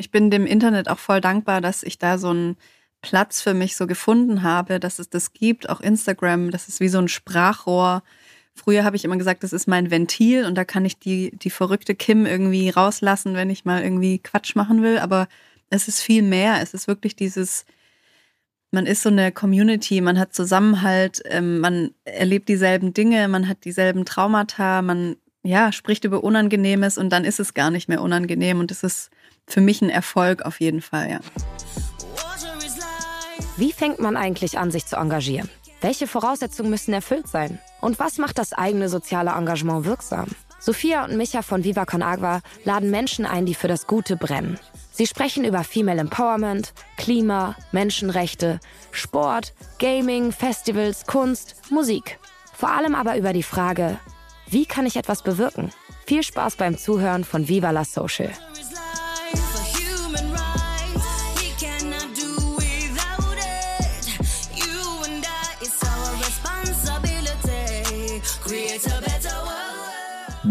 Ich bin dem Internet auch voll dankbar, dass ich da so einen Platz für mich so gefunden habe, dass es das gibt, auch Instagram, das ist wie so ein Sprachrohr. Früher habe ich immer gesagt, das ist mein Ventil und da kann ich die, die verrückte Kim irgendwie rauslassen, wenn ich mal irgendwie Quatsch machen will. Aber es ist viel mehr. Es ist wirklich dieses, man ist so eine Community, man hat Zusammenhalt, ähm, man erlebt dieselben Dinge, man hat dieselben Traumata, man ja, spricht über Unangenehmes und dann ist es gar nicht mehr unangenehm und es ist für mich ein Erfolg auf jeden Fall, ja. Wie fängt man eigentlich an, sich zu engagieren? Welche Voraussetzungen müssen erfüllt sein? Und was macht das eigene soziale Engagement wirksam? Sophia und Micha von Viva Con Agua laden Menschen ein, die für das Gute brennen. Sie sprechen über Female Empowerment, Klima, Menschenrechte, Sport, Gaming, Festivals, Kunst, Musik. Vor allem aber über die Frage, wie kann ich etwas bewirken? Viel Spaß beim Zuhören von Viva la Social.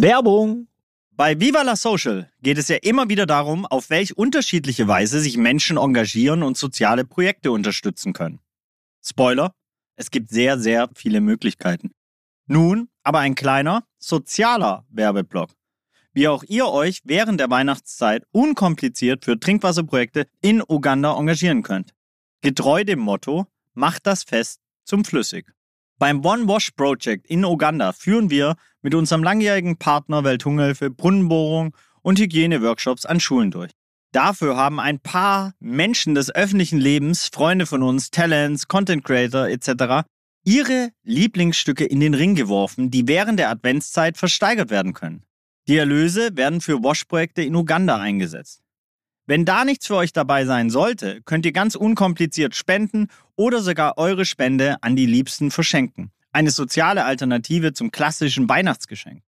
Werbung! Bei Viva la Social geht es ja immer wieder darum, auf welch unterschiedliche Weise sich Menschen engagieren und soziale Projekte unterstützen können. Spoiler, es gibt sehr, sehr viele Möglichkeiten. Nun aber ein kleiner sozialer Werbeblock. Wie auch ihr euch während der Weihnachtszeit unkompliziert für Trinkwasserprojekte in Uganda engagieren könnt. Getreu dem Motto, macht das Fest zum Flüssig. Beim One Wash Project in Uganda führen wir mit unserem langjährigen Partner Welthungerhilfe Brunnenbohrung und Hygieneworkshops an Schulen durch. Dafür haben ein paar Menschen des öffentlichen Lebens, Freunde von uns, Talents, Content Creator etc., ihre Lieblingsstücke in den Ring geworfen, die während der Adventszeit versteigert werden können. Die Erlöse werden für Wash-Projekte in Uganda eingesetzt. Wenn da nichts für euch dabei sein sollte, könnt ihr ganz unkompliziert spenden oder sogar eure Spende an die Liebsten verschenken. Eine soziale Alternative zum klassischen Weihnachtsgeschenk.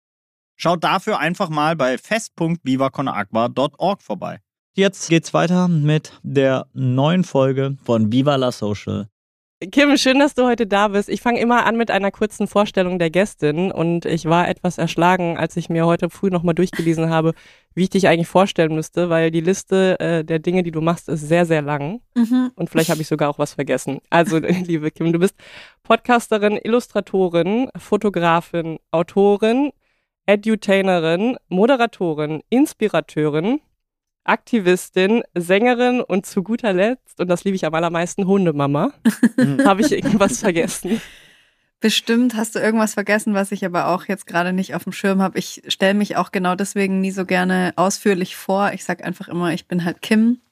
Schaut dafür einfach mal bei fest.vivaconagua.org vorbei. Jetzt geht's weiter mit der neuen Folge von Viva la Social. Kim, schön, dass du heute da bist. Ich fange immer an mit einer kurzen Vorstellung der Gästin und ich war etwas erschlagen, als ich mir heute früh nochmal durchgelesen habe, wie ich dich eigentlich vorstellen müsste, weil die Liste äh, der Dinge, die du machst, ist sehr, sehr lang mhm. und vielleicht habe ich sogar auch was vergessen. Also, liebe Kim, du bist Podcasterin, Illustratorin, Fotografin, Autorin, Edutainerin, Moderatorin, Inspirateurin, Aktivistin, Sängerin und zu guter Letzt, und das liebe ich am allermeisten, Hundemama. Habe ich irgendwas vergessen? Bestimmt hast du irgendwas vergessen, was ich aber auch jetzt gerade nicht auf dem Schirm habe. Ich stelle mich auch genau deswegen nie so gerne ausführlich vor. Ich sage einfach immer, ich bin halt Kim.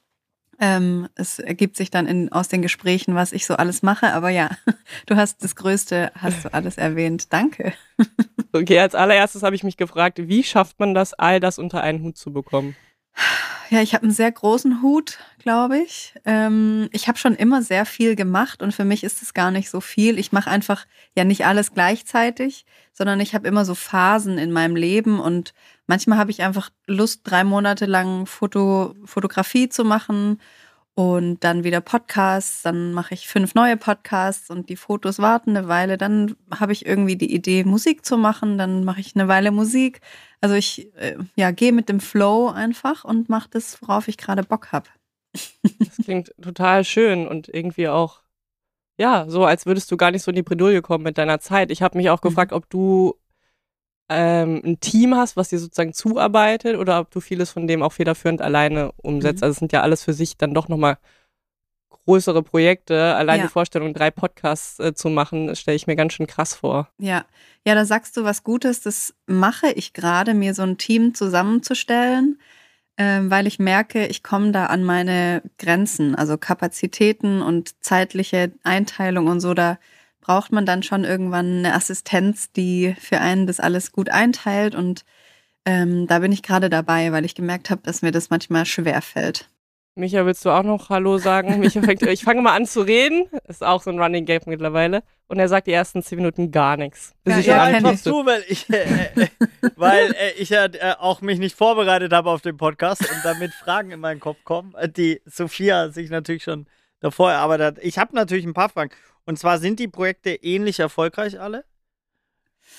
Ähm, es ergibt sich dann in, aus den Gesprächen, was ich so alles mache. Aber ja, du hast das Größte, hast du alles erwähnt. Danke. Okay, als allererstes habe ich mich gefragt, wie schafft man das, all das unter einen Hut zu bekommen? Ja, ich habe einen sehr großen Hut, glaube ich. Ähm, ich habe schon immer sehr viel gemacht und für mich ist es gar nicht so viel. Ich mache einfach ja nicht alles gleichzeitig, sondern ich habe immer so Phasen in meinem Leben und manchmal habe ich einfach Lust, drei Monate lang Foto, Fotografie zu machen und dann wieder Podcasts, dann mache ich fünf neue Podcasts und die Fotos warten eine Weile, dann habe ich irgendwie die Idee, Musik zu machen, dann mache ich eine Weile Musik. Also ich äh, ja, gehe mit dem Flow einfach und mache das, worauf ich gerade Bock habe. Das klingt total schön und irgendwie auch, ja, so als würdest du gar nicht so in die Bredouille kommen mit deiner Zeit. Ich habe mich auch mhm. gefragt, ob du ähm, ein Team hast, was dir sozusagen zuarbeitet oder ob du vieles von dem auch federführend alleine umsetzt. Mhm. Also es sind ja alles für sich dann doch nochmal größere Projekte. Allein ja. die Vorstellung, drei Podcasts äh, zu machen, stelle ich mir ganz schön krass vor. Ja, ja, da sagst du was Gutes. Das mache ich gerade, mir so ein Team zusammenzustellen, äh, weil ich merke, ich komme da an meine Grenzen, also Kapazitäten und zeitliche Einteilung und so. Da braucht man dann schon irgendwann eine Assistenz, die für einen das alles gut einteilt. Und ähm, da bin ich gerade dabei, weil ich gemerkt habe, dass mir das manchmal schwer fällt. Micha, willst du auch noch Hallo sagen? Micha fängt, ich fange mal an zu reden. Ist auch so ein Running Game mittlerweile. Und er sagt die ersten zehn Minuten gar nichts. Bis ja, ich ja, einfach zu, weil ich, äh, äh, weil äh, ich ja äh, auch mich nicht vorbereitet habe auf den Podcast und damit Fragen in meinen Kopf kommen, die Sophia sich natürlich schon davor erarbeitet hat. Ich habe natürlich ein paar Fragen. Und zwar sind die Projekte ähnlich erfolgreich alle?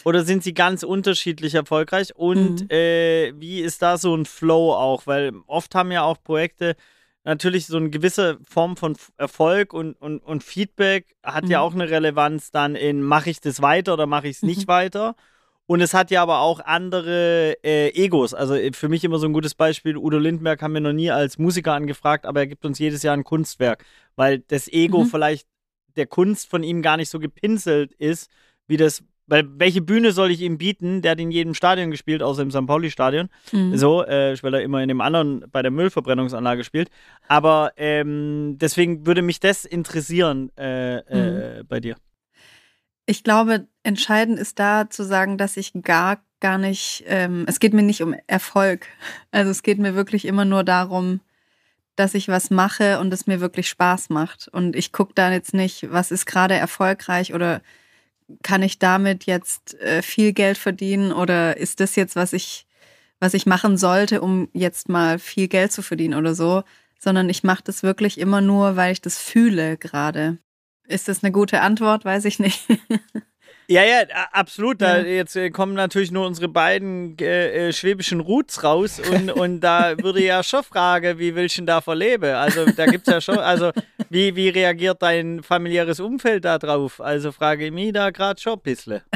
Oder sind sie ganz unterschiedlich erfolgreich? Und Mhm. äh, wie ist da so ein Flow auch? Weil oft haben ja auch Projekte natürlich so eine gewisse Form von Erfolg und, und, und Feedback hat ja Mhm. auch eine Relevanz dann in, mache ich das weiter oder mache ich es nicht Mhm. weiter? Und es hat ja aber auch andere äh, Egos. Also äh, für mich immer so ein gutes Beispiel, Udo Lindbergh haben wir noch nie als Musiker angefragt, aber er gibt uns jedes Jahr ein Kunstwerk, weil das Ego Mhm. vielleicht der Kunst von ihm gar nicht so gepinselt ist, wie das, weil welche Bühne soll ich ihm bieten? Der hat in jedem Stadion gespielt, außer im St. Pauli-Stadion. Mhm. So, äh, weil er immer in dem anderen bei der Müllverbrennungsanlage spielt. Aber ähm, deswegen würde mich das interessieren äh, äh, bei dir. Ich glaube, entscheidend ist da zu sagen, dass ich gar, gar nicht, ähm, es geht mir nicht um Erfolg. Also es geht mir wirklich immer nur darum, dass ich was mache und es mir wirklich Spaß macht. Und ich gucke da jetzt nicht, was ist gerade erfolgreich oder kann ich damit jetzt äh, viel Geld verdienen oder ist das jetzt, was ich, was ich machen sollte, um jetzt mal viel Geld zu verdienen oder so, sondern ich mache das wirklich immer nur, weil ich das fühle gerade. Ist das eine gute Antwort? Weiß ich nicht. Ja, ja, absolut. Da jetzt äh, kommen natürlich nur unsere beiden äh, schwäbischen Roots raus und, und da würde ja schon fragen, wie willst du denn da verleben? Also da gibt es ja schon, also wie, wie reagiert dein familiäres Umfeld da drauf? Also frage ich mich da gerade schon ein bisschen.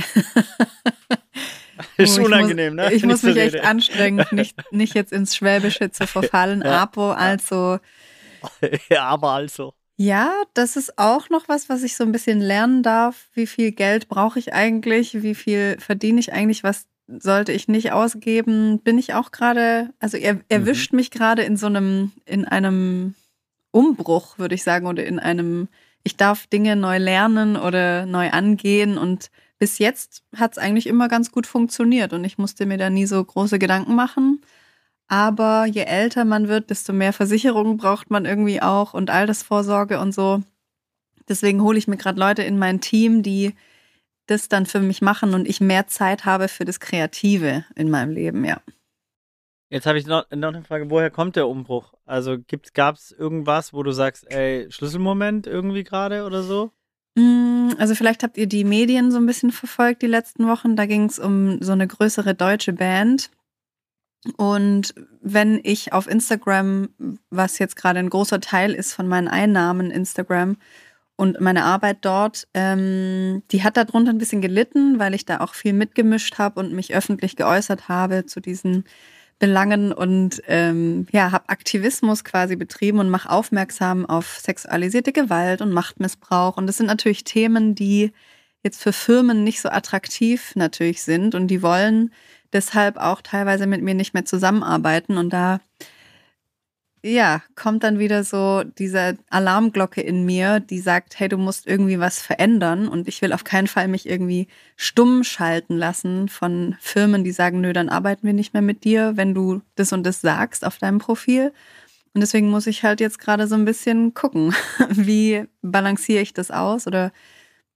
ist Oh, ich unangenehm, muss, ne? Ich muss mich echt rede. anstrengen, nicht, nicht jetzt ins Schwäbische zu verfallen. Ja. Apo, also ja, aber also. Ja, das ist auch noch was, was ich so ein bisschen lernen darf. Wie viel Geld brauche ich eigentlich? Wie viel verdiene ich eigentlich? Was sollte ich nicht ausgeben? Bin ich auch gerade, also er erwischt mich gerade in so einem, in einem Umbruch, würde ich sagen, oder in einem, ich darf Dinge neu lernen oder neu angehen und bis jetzt hat es eigentlich immer ganz gut funktioniert und ich musste mir da nie so große Gedanken machen. Aber je älter man wird, desto mehr Versicherungen braucht man irgendwie auch und Altersvorsorge und so. Deswegen hole ich mir gerade Leute in mein Team, die das dann für mich machen und ich mehr Zeit habe für das Kreative in meinem Leben, ja. Jetzt habe ich noch, noch eine Frage, woher kommt der Umbruch? Also gab es irgendwas, wo du sagst, ey, Schlüsselmoment irgendwie gerade oder so? Mm, Also vielleicht habt ihr die Medien so ein bisschen verfolgt die letzten Wochen. Da ging es um so eine größere deutsche Band. Und wenn ich auf Instagram, was jetzt gerade ein großer Teil ist von meinen Einnahmen Instagram und meine Arbeit dort, ähm, die hat darunter ein bisschen gelitten, weil ich da auch viel mitgemischt habe und mich öffentlich geäußert habe zu diesen Belangen und ähm, ja, habe Aktivismus quasi betrieben und mache aufmerksam auf sexualisierte Gewalt und Machtmissbrauch. Und das sind natürlich Themen, die jetzt für Firmen nicht so attraktiv natürlich sind und die wollen deshalb auch teilweise mit mir nicht mehr zusammenarbeiten. Und da ja, kommt dann wieder so diese Alarmglocke in mir, die sagt, hey, du musst irgendwie was verändern und ich will auf keinen Fall mich irgendwie stumm schalten lassen von Firmen, die sagen, nö, dann arbeiten wir nicht mehr mit dir, wenn du das und das sagst auf deinem Profil. Und deswegen muss ich halt jetzt gerade so ein bisschen gucken, wie balanciere ich das aus oder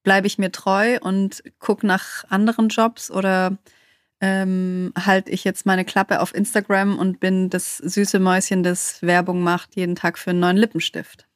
bleibe ich mir treu und gucke nach anderen Jobs oder ähm, halte ich jetzt meine Klappe auf Instagram und bin das süße Mäuschen, das Werbung macht jeden Tag für einen neuen Lippenstift.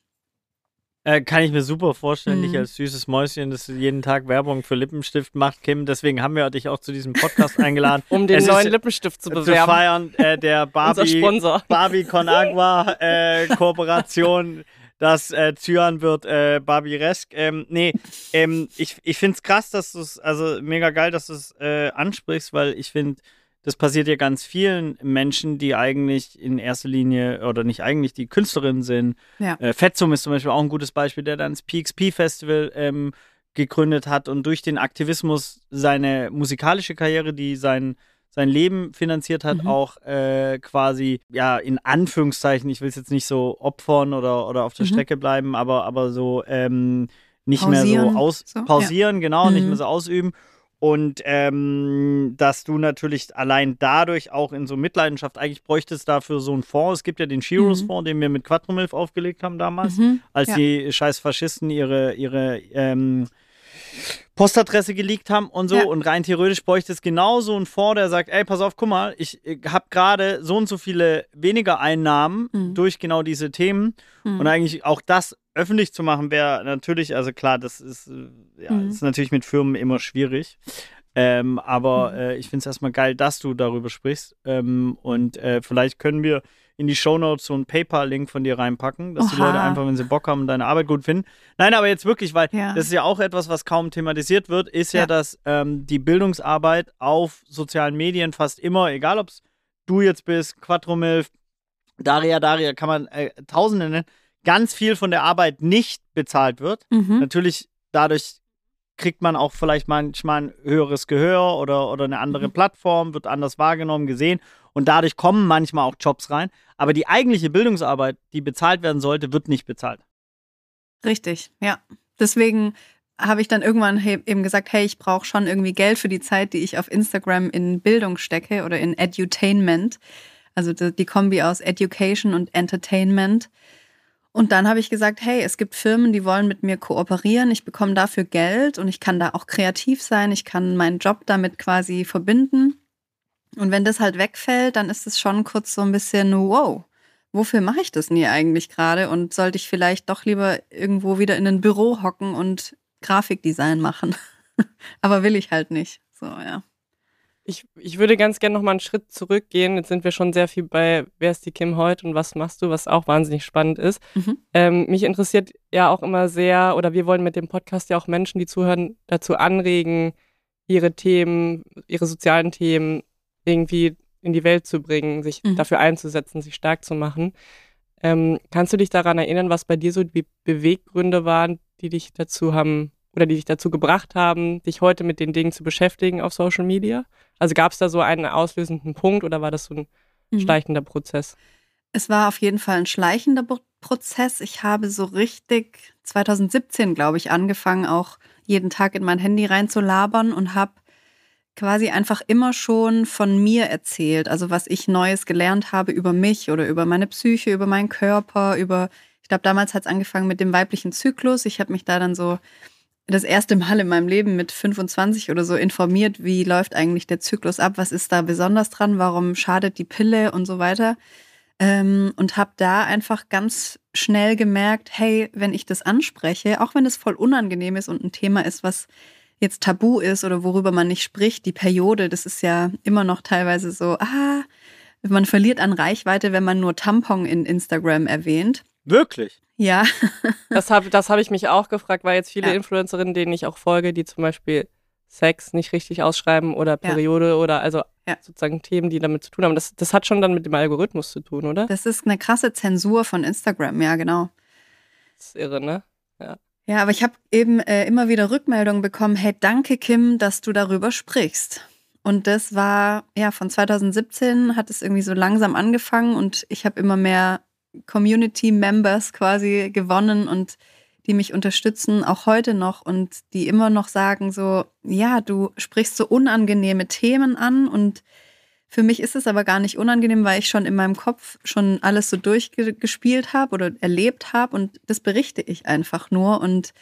Äh, kann ich mir super vorstellen, Mhm. dich als süßes Mäuschen, das jeden Tag Werbung für Lippenstift macht, Kim. Deswegen haben wir dich auch zu diesem Podcast eingeladen. Um den Es neuen Lippenstift zu zu bewerben. feiern äh, der Barbie. Barbie Con Agua äh, Kooperation. Das äh, Zyan wird äh, Barbie Resk. Ähm, nee, ähm, ich, ich finde es krass, dass du es, also mega geil, dass du es äh, ansprichst, weil ich finde, das passiert ja ganz vielen Menschen, die eigentlich in erster Linie, oder nicht eigentlich, die Künstlerinnen sind. Ja. Äh, Fetzum ist zum Beispiel auch ein gutes Beispiel, der dann das PXP-Festival ähm, gegründet hat und durch den Aktivismus seine musikalische Karriere, die sein, sein Leben finanziert hat, Mhm. auch äh, quasi, ja, in Anführungszeichen, ich will es jetzt nicht so opfern oder, oder auf der Mhm. Strecke bleiben, aber, aber so ähm, nicht mehr Pausieren, so aus so, ja. pausieren, genau, nicht Mhm. mehr so ausüben. Und ähm, dass du natürlich allein dadurch auch in so Mitleidenschaft, eigentlich bräuchtest dafür so einen Fonds. Es gibt ja den Shiros Mhm. Fonds, den wir mit Quattromilf aufgelegt haben damals, Mhm. als ja. die scheiß Faschisten ihre, ihre ähm, Postadresse geleakt haben und so. Ja. Und rein theoretisch bräuchte es genauso einen Fonds, der sagt, ey, pass auf, guck mal, ich, habe gerade so und so viele weniger Einnahmen Mhm. durch genau diese Themen. Mhm. Und eigentlich auch das öffentlich zu machen, wäre natürlich, also klar, das ist, äh, ja, Mhm. ist natürlich mit Firmen immer schwierig. Ähm, aber äh, ich finde es erstmal geil, dass du darüber sprichst. Ähm, und äh, vielleicht können wir in die Shownotes so einen PayPal-Link von dir reinpacken, dass die Oha. Leute einfach, wenn sie Bock haben, deine Arbeit gut finden. Nein, aber jetzt wirklich, weil Ja. das ist ja auch etwas, was kaum thematisiert wird, ist ja, Ja. dass ähm, die Bildungsarbeit auf sozialen Medien fast immer, egal ob es du jetzt bist, Quattromilf, Daria, Daria, kann man äh, Tausende nennen, ganz viel von der Arbeit nicht bezahlt wird. Mhm. Natürlich, dadurch kriegt man auch vielleicht manchmal ein höheres Gehör oder, oder eine andere Mhm. Plattform, wird anders wahrgenommen, gesehen und dadurch kommen manchmal auch Jobs rein. Aber die eigentliche Bildungsarbeit, die bezahlt werden sollte, wird nicht bezahlt. Richtig, ja. Deswegen habe ich dann irgendwann eben gesagt, hey, ich brauche schon irgendwie Geld für die Zeit, die ich auf Instagram in Bildung stecke oder in Edutainment. Also die, die Kombi aus Education und Entertainment. Und dann habe ich gesagt, hey, es gibt Firmen, die wollen mit mir kooperieren. Ich bekomme dafür Geld und ich kann da auch kreativ sein. Ich kann meinen Job damit quasi verbinden. Und wenn das halt wegfällt, dann ist es schon kurz so ein bisschen, wow, wofür mache ich das hier eigentlich gerade? Und sollte ich vielleicht doch lieber irgendwo wieder in ein Büro hocken und Grafikdesign machen? Aber will ich halt nicht. So, ja. Ich, ich würde ganz gerne noch mal einen Schritt zurückgehen. Jetzt sind wir schon sehr viel bei Wer ist die Kim heute und was machst du, was auch wahnsinnig spannend ist. Mhm. Ähm, mich interessiert ja auch immer sehr, oder wir wollen mit dem Podcast ja auch Menschen, die zuhören, dazu anregen, ihre Themen, ihre sozialen Themen irgendwie in die Welt zu bringen, sich Mhm. dafür einzusetzen, sich stark zu machen. Ähm, kannst du dich daran erinnern, was bei dir so die Beweggründe waren, die dich dazu haben oder die dich dazu gebracht haben, dich heute mit den Dingen zu beschäftigen auf Social Media? Also gab es da so einen auslösenden Punkt oder war das so ein Mhm. schleichender Prozess? Es war auf jeden Fall ein schleichender Prozess. Ich habe so richtig 2017, glaube ich, angefangen, auch jeden Tag in mein Handy reinzulabern und habe quasi einfach immer schon von mir erzählt. Also was ich Neues gelernt habe über mich oder über meine Psyche, über meinen Körper, über, ich glaube, damals hat es angefangen mit dem weiblichen Zyklus. Ich habe mich da dann so das erste Mal in meinem Leben mit 25 oder so informiert, wie läuft eigentlich der Zyklus ab, was ist da besonders dran, warum schadet die Pille und so weiter. Ähm, und habe da einfach ganz schnell gemerkt, hey, wenn ich das anspreche, auch wenn es voll unangenehm ist und ein Thema ist, was jetzt tabu ist oder worüber man nicht spricht, die Periode, das ist ja immer noch teilweise so, ah, man verliert an Reichweite, wenn man nur Tampon in Instagram erwähnt. Wirklich? Ja, Das habe das hab ich mich auch gefragt, weil jetzt viele Ja. Influencerinnen, denen ich auch folge, die zum Beispiel Sex nicht richtig ausschreiben oder Periode oder also Ja. sozusagen Themen, die damit zu tun haben. Das, das hat schon dann mit dem Algorithmus zu tun, oder? das ist eine krasse Zensur von Instagram, ja, genau. Das ist irre, ne? Ja, aber ich habe eben äh, immer wieder Rückmeldungen bekommen, hey, danke Kim, dass du darüber sprichst. Und das war, ja, von 2017 hat es irgendwie so langsam angefangen und ich habe immer mehr Community-Members quasi gewonnen und die mich unterstützen, auch heute noch und die immer noch sagen so, ja, du sprichst so unangenehme Themen an und für mich ist es aber gar nicht unangenehm, weil ich schon in meinem Kopf schon alles so durchgespielt habe oder erlebt habe und das berichte ich einfach nur und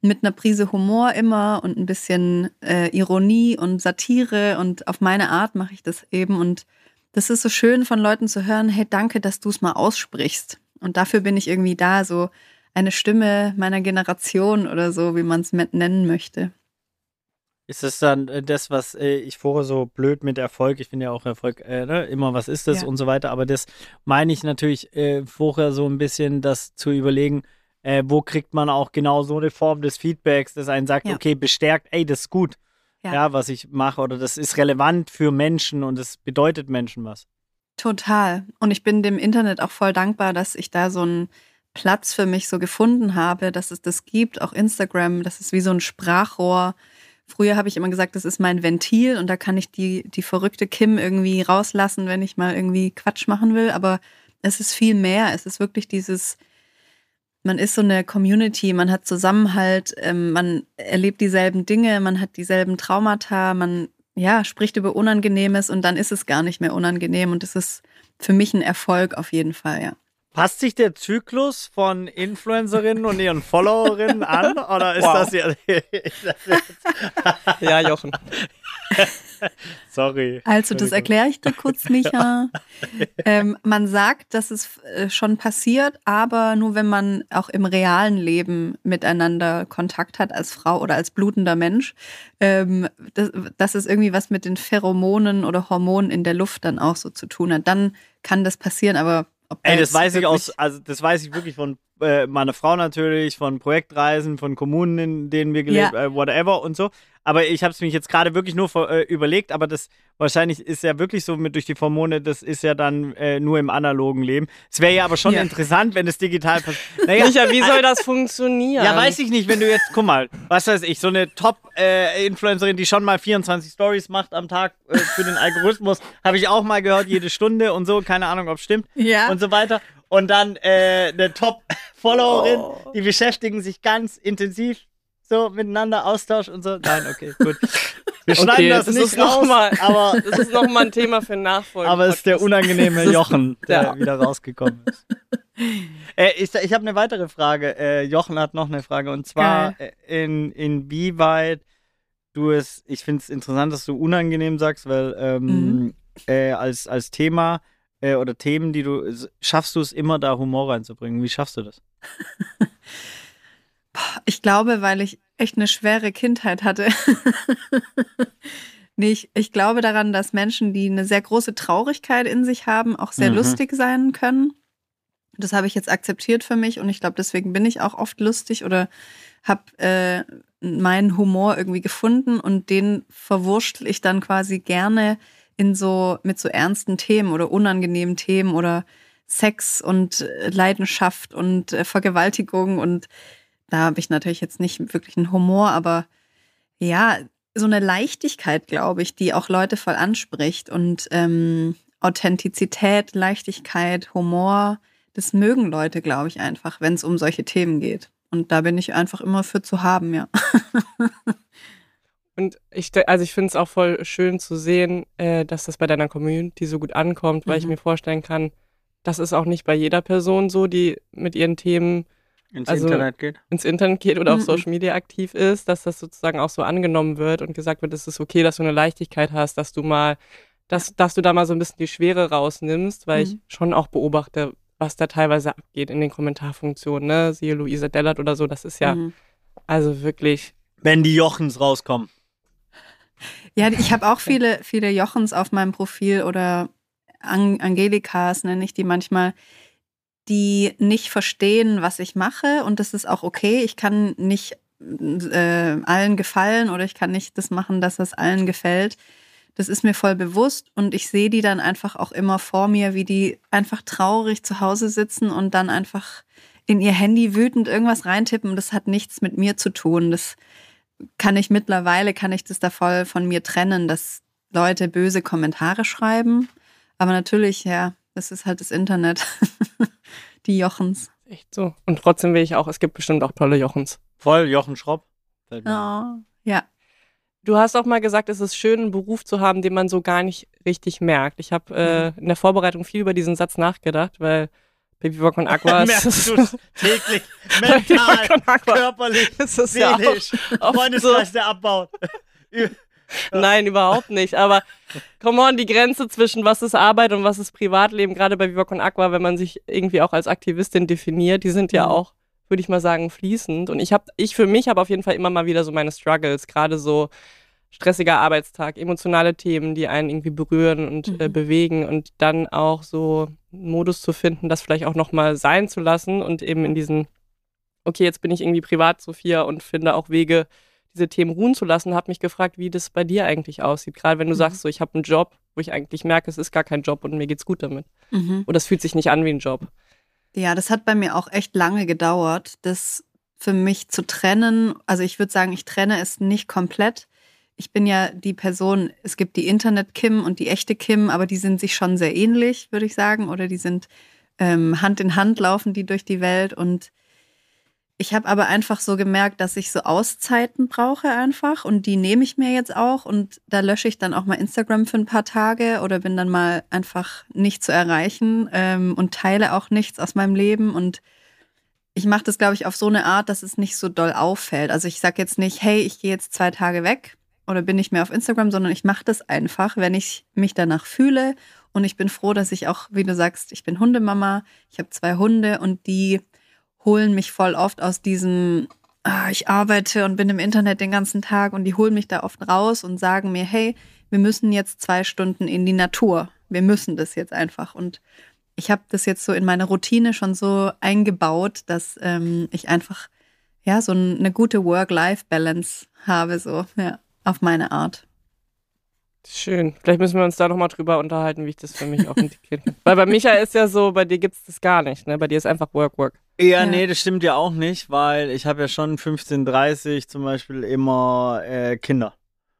mit einer Prise Humor immer und ein bisschen äh, Ironie und Satire und auf meine Art mache ich das eben und das ist so schön von Leuten zu hören, hey, danke, dass du es mal aussprichst und dafür bin ich irgendwie da, so eine Stimme meiner Generation oder so, wie man es nennen möchte. Ist das dann äh, das, was äh, ich vorher so blöd mit Erfolg, ich finde ja auch Erfolg, äh, ne, immer was ist das Ja. und so weiter, aber das meine ich natürlich äh, vorher so ein bisschen, das zu überlegen, äh, wo kriegt man auch genau so eine Form des Feedbacks, dass einen sagt, Ja. okay, bestärkt, ey, das ist gut, Ja. ja. was ich mache oder das ist relevant für Menschen und es bedeutet Menschen was. Total. Und ich bin dem Internet auch voll dankbar, dass ich da so einen Platz für mich so gefunden habe, dass es das gibt, auch Instagram, das ist wie so ein Sprachrohr. Früher habe ich immer gesagt, das ist mein Ventil und da kann ich die, die verrückte Kim irgendwie rauslassen, wenn ich mal irgendwie Quatsch machen will. Aber es ist viel mehr. Es ist wirklich dieses, man ist so eine Community, man hat Zusammenhalt, ähm, man erlebt dieselben Dinge, man hat dieselben Traumata, man ja, spricht über Unangenehmes und dann ist es gar nicht mehr unangenehm und es ist für mich ein Erfolg auf jeden Fall, ja. Passt sich der Zyklus von Influencerinnen und ihren Followerinnen an oder ist Wow. das ja ist das jetzt Ja, Jochen. Sorry. Also, das erkläre ich dir kurz, Micha. ähm, man sagt, dass es äh, schon passiert, aber nur wenn man auch im realen Leben miteinander Kontakt hat als Frau oder als blutender Mensch. Ähm, dass, dass es irgendwie was mit den Pheromonen oder Hormonen in der Luft dann auch so zu tun hat. Dann kann das passieren, aber Ey, das weiß ich aus, also das weiß ich wirklich von äh, meiner Frau natürlich, von Projektreisen, von Kommunen, in denen wir gelebt, Ja. äh, whatever und so. Aber ich habe es mich jetzt gerade wirklich nur äh, überlegt, aber das wahrscheinlich ist ja wirklich so mit durch die Hormone, das ist ja dann äh, nur im analogen Leben. Es wäre ja aber schon Ja. interessant, wenn es digital passiert. Naja, Micha, wie soll das funktionieren? ja, weiß ich nicht, wenn du jetzt, guck mal, was weiß ich, so eine Top-Influencerin, die schon mal 24 Stories macht am Tag äh, für den Algorithmus, habe ich auch mal gehört, jede Stunde und so, keine Ahnung, ob stimmt Ja. und so weiter. Und dann äh, eine Top-Followerin, Oh. die beschäftigen sich ganz intensiv so miteinander, Austausch und so. Nein, okay, gut. Wir schneiden Okay, das, das nicht ist noch raus, mal- aber, Das ist nochmal ein Thema für Nachfolge. aber es ist der unangenehme Jochen, der Ja. wieder rausgekommen ist. Äh, ich ich habe eine weitere Frage. Äh, Jochen hat noch eine Frage und zwar äh, in, inwieweit du es, ich finde es interessant, dass du unangenehm sagst, weil ähm, Mhm. äh, als, als Thema äh, oder Themen, die du, schaffst du es immer da Humor reinzubringen? Wie schaffst du das? Ich glaube, weil ich echt eine schwere Kindheit hatte. nee, ich, ich glaube daran, dass Menschen, die eine sehr große Traurigkeit in sich haben, auch sehr Mhm. lustig sein können. Das habe ich jetzt akzeptiert für mich und ich glaube, deswegen bin ich auch oft lustig oder habe äh, meinen Humor irgendwie gefunden und den verwurschtel ich dann quasi gerne in so mit so ernsten Themen oder unangenehmen Themen oder Sex und äh, Leidenschaft und äh, Vergewaltigung und da habe ich natürlich jetzt nicht wirklich einen Humor, aber ja, so eine Leichtigkeit, glaube ich, die auch Leute voll anspricht und ähm, Authentizität, Leichtigkeit, Humor, das mögen Leute, glaube ich, einfach, wenn es um solche Themen geht. Und da bin ich einfach immer für zu haben, ja. Und ich, also ich finde es auch voll schön zu sehen, äh, dass das bei deiner Community so gut ankommt, weil ich Mhm. mir vorstellen kann, das ist auch nicht bei jeder Person so, die mit ihren Themen Ins Also- Internet geht? ins Internet geht oder auf Mhm. Social Media aktiv ist, dass das sozusagen auch so angenommen wird und gesagt wird, es ist okay, dass du eine Leichtigkeit hast, dass du mal, dass, dass du da mal so ein bisschen die Schwere rausnimmst, weil ich Mhm. schon auch beobachte, was da teilweise abgeht in den Kommentarfunktionen, ne? Siehe Luisa Dellert oder so, das ist ja Mhm. also wirklich Wenn die Jochens rauskommen. Ja, ich habe auch viele, viele Jochens auf meinem Profil oder An Angelikas, nenne ich die manchmal, die nicht verstehen, was ich mache. Und das ist auch okay. Ich kann nicht äh, allen gefallen oder ich kann nicht das machen, dass es allen gefällt. Das ist mir voll bewusst und ich sehe die dann einfach auch immer vor mir, wie die einfach traurig zu Hause sitzen und dann einfach in ihr Handy wütend irgendwas reintippen. Das hat nichts mit mir zu tun. Das kann ich mittlerweile, kann ich das da voll von mir trennen, dass Leute böse Kommentare schreiben. Aber natürlich, ja, das ist halt das Internet. Die Jochens. echt so. Und trotzdem will ich auch, es gibt bestimmt auch tolle Jochens. Voll, Jochen Schropp. Fällt mir ein. Ja. ja. Du hast auch mal gesagt, es ist schön, einen Beruf zu haben, den man so gar nicht richtig merkt. Ich habe äh, in der Vorbereitung viel über diesen Satz nachgedacht, weil Baby Rock und Aqua Merkst ist, du es täglich, mental, Baby Rock und Aqua. körperlich, Das ist ja auch seelisch, oft Freundeskreis, der abbaut. Nein, überhaupt nicht. Aber come on, die Grenze zwischen was ist Arbeit und was ist Privatleben, gerade bei Viva Con Aqua, wenn man sich irgendwie auch als Aktivistin definiert, die sind ja Mhm. auch, würde ich mal sagen, fließend. Und ich habe, ich für mich habe auf jeden Fall immer mal wieder so meine Struggles, gerade so stressiger Arbeitstag, emotionale Themen, die einen irgendwie berühren und äh, Mhm. bewegen und dann auch so einen Modus zu finden, das vielleicht auch nochmal sein zu lassen und eben in diesen, okay, jetzt bin ich irgendwie privat Sophia und finde auch Wege, diese Themen ruhen zu lassen, habe mich gefragt, wie das bei dir eigentlich aussieht. Gerade wenn du Mhm. sagst, so ich habe einen Job, wo ich eigentlich merke, es ist gar kein Job und mir geht's gut damit. Mhm. Oder es fühlt sich nicht an wie ein Job. Ja, das hat bei mir auch echt lange gedauert, das für mich zu trennen. Also ich würde sagen, ich trenne es nicht komplett. Ich bin ja die Person, es gibt die Internet-Kim und die echte Kim, aber die sind sich schon sehr ähnlich, würde ich sagen. Oder die sind ähm, Hand in Hand laufen die durch die Welt. Und ich habe aber einfach so gemerkt, dass ich so Auszeiten brauche einfach. Und die nehme ich mir jetzt auch. Und da lösche ich dann auch mal Instagram für ein paar Tage oder bin dann mal einfach nicht zu erreichen ähm, und teile auch nichts aus meinem Leben. Und ich mache das, glaube ich, auf so eine Art, dass es nicht so doll auffällt. Also ich sage jetzt nicht, hey, ich gehe jetzt zwei Tage weg oder bin nicht mehr auf Instagram, sondern ich mache das einfach, wenn ich mich danach fühle. Und ich bin froh, dass ich auch, wie du sagst, ich bin Hundemama, ich habe zwei Hunde und die holen mich voll oft aus diesem, ah, ich arbeite und bin im Internet den ganzen Tag und die holen mich da oft raus und sagen mir, hey, wir müssen jetzt zwei Stunden in die Natur. Wir müssen das jetzt einfach. Und ich habe das jetzt so in meine Routine schon so eingebaut, dass ähm, ich einfach ja so eine gute Work-Life-Balance habe, so ja, auf meine Art. Schön. Vielleicht müssen wir uns da nochmal drüber unterhalten, wie ich das für mich auch integrieren kann. Weil bei Micha ist ja so, bei dir gibt es das gar nicht, ne? Bei dir ist einfach Work, Work. Ja, Ja. nee, das stimmt ja auch nicht, weil ich habe ja schon 15.30 zum Beispiel immer äh, Kinder.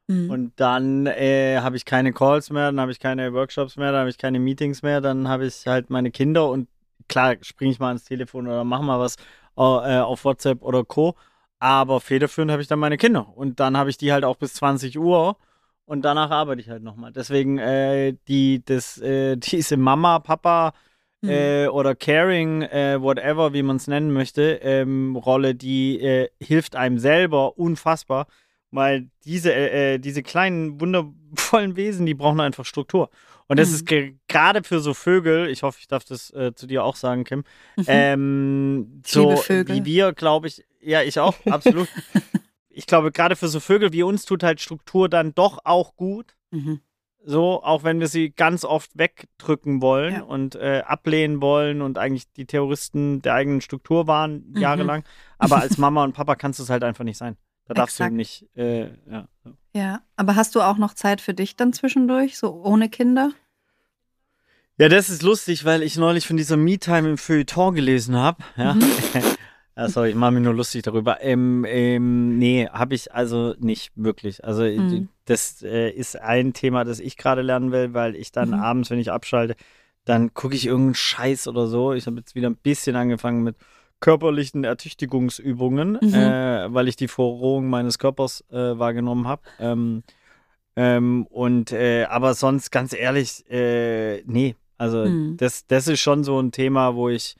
Mhm. Und dann äh, habe ich keine Calls mehr, dann habe ich keine Workshops mehr, dann habe ich keine Meetings mehr, dann habe ich halt meine Kinder und klar springe ich mal ans Telefon oder mache mal was äh, auf WhatsApp oder Co. Aber federführend habe ich dann meine Kinder und dann habe ich die halt auch bis 20 Uhr und danach arbeite ich halt nochmal. Deswegen äh, die, das, äh, diese Mama, Papa Mhm. äh, oder Caring, äh, whatever, wie man es nennen möchte, ähm, Rolle, die äh, hilft einem selber unfassbar, weil diese, äh, diese kleinen, wundervollen Wesen, die brauchen einfach Struktur. Und das Mhm. ist ge- gerade für so Vögel, ich hoffe, ich darf das zu dir auch sagen, Kim, Mhm. ähm, so wie wir, glaube ich, ja, ich auch, absolut. ich glaube, gerade für so Vögel wie uns tut halt Struktur dann doch auch gut. Mhm. So, auch wenn wir sie ganz oft wegdrücken wollen Ja. und äh, ablehnen wollen und eigentlich die Terroristen der eigenen Struktur waren, Mhm. jahrelang. Aber als Mama und Papa kannst du es halt einfach nicht sein. Da darfst Exakt. du nicht, äh, ja. Ja, aber hast du auch noch Zeit für dich dann zwischendurch, so ohne Kinder? Ja, das ist lustig, weil ich neulich von dieser Me-Time im Feuilleton gelesen habe. Ja. Mhm. ja, sorry, ich mache mich nur lustig darüber. Ähm, ähm, nee, habe ich also nicht wirklich. Also äh, Mhm. das äh, ist ein Thema, das ich gerade lernen will, weil ich dann Mhm. abends, wenn ich abschalte, dann gucke ich irgendeinen Scheiß oder so. Ich habe jetzt wieder ein bisschen angefangen mit körperlichen Ertüchtigungsübungen, Mhm. äh, weil ich die Verrohung meines Körpers äh, wahrgenommen habe. Ähm, ähm, und äh, aber sonst ganz ehrlich, äh, nee. Also Mhm. das, das ist schon so ein Thema, wo ich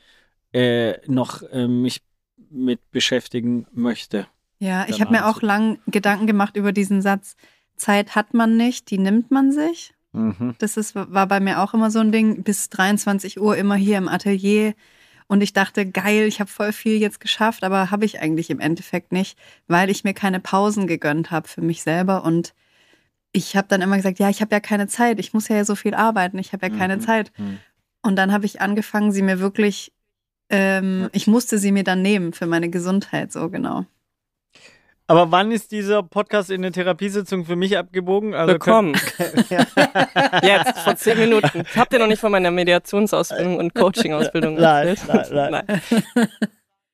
äh, noch mich mit beschäftigen möchte. Ja, ich habe mir abends auch lang Gedanken gemacht über diesen Satz, Zeit hat man nicht, die nimmt man sich. Mhm. Das ist, war bei mir auch immer so ein Ding, bis 23 Uhr immer hier im Atelier. Und ich dachte, geil, ich habe voll viel jetzt geschafft, aber habe ich eigentlich im Endeffekt nicht, weil ich mir keine Pausen gegönnt habe für mich selber. Und ich habe dann immer gesagt, ja, ich habe ja keine Zeit, ich muss ja so viel arbeiten, ich habe ja keine Mhm. Zeit. Mhm. Und dann habe ich angefangen, sie mir wirklich, ähm, ich musste sie mir dann nehmen für meine Gesundheit, so genau. Aber wann ist dieser Podcast in der Therapiesitzung für mich abgebogen? Also Willkommen. Jetzt, vor zehn Minuten. Habt ihr noch nicht von meiner Mediationsausbildung und Coaching-Ausbildung Nein, erzählt? nein, nein.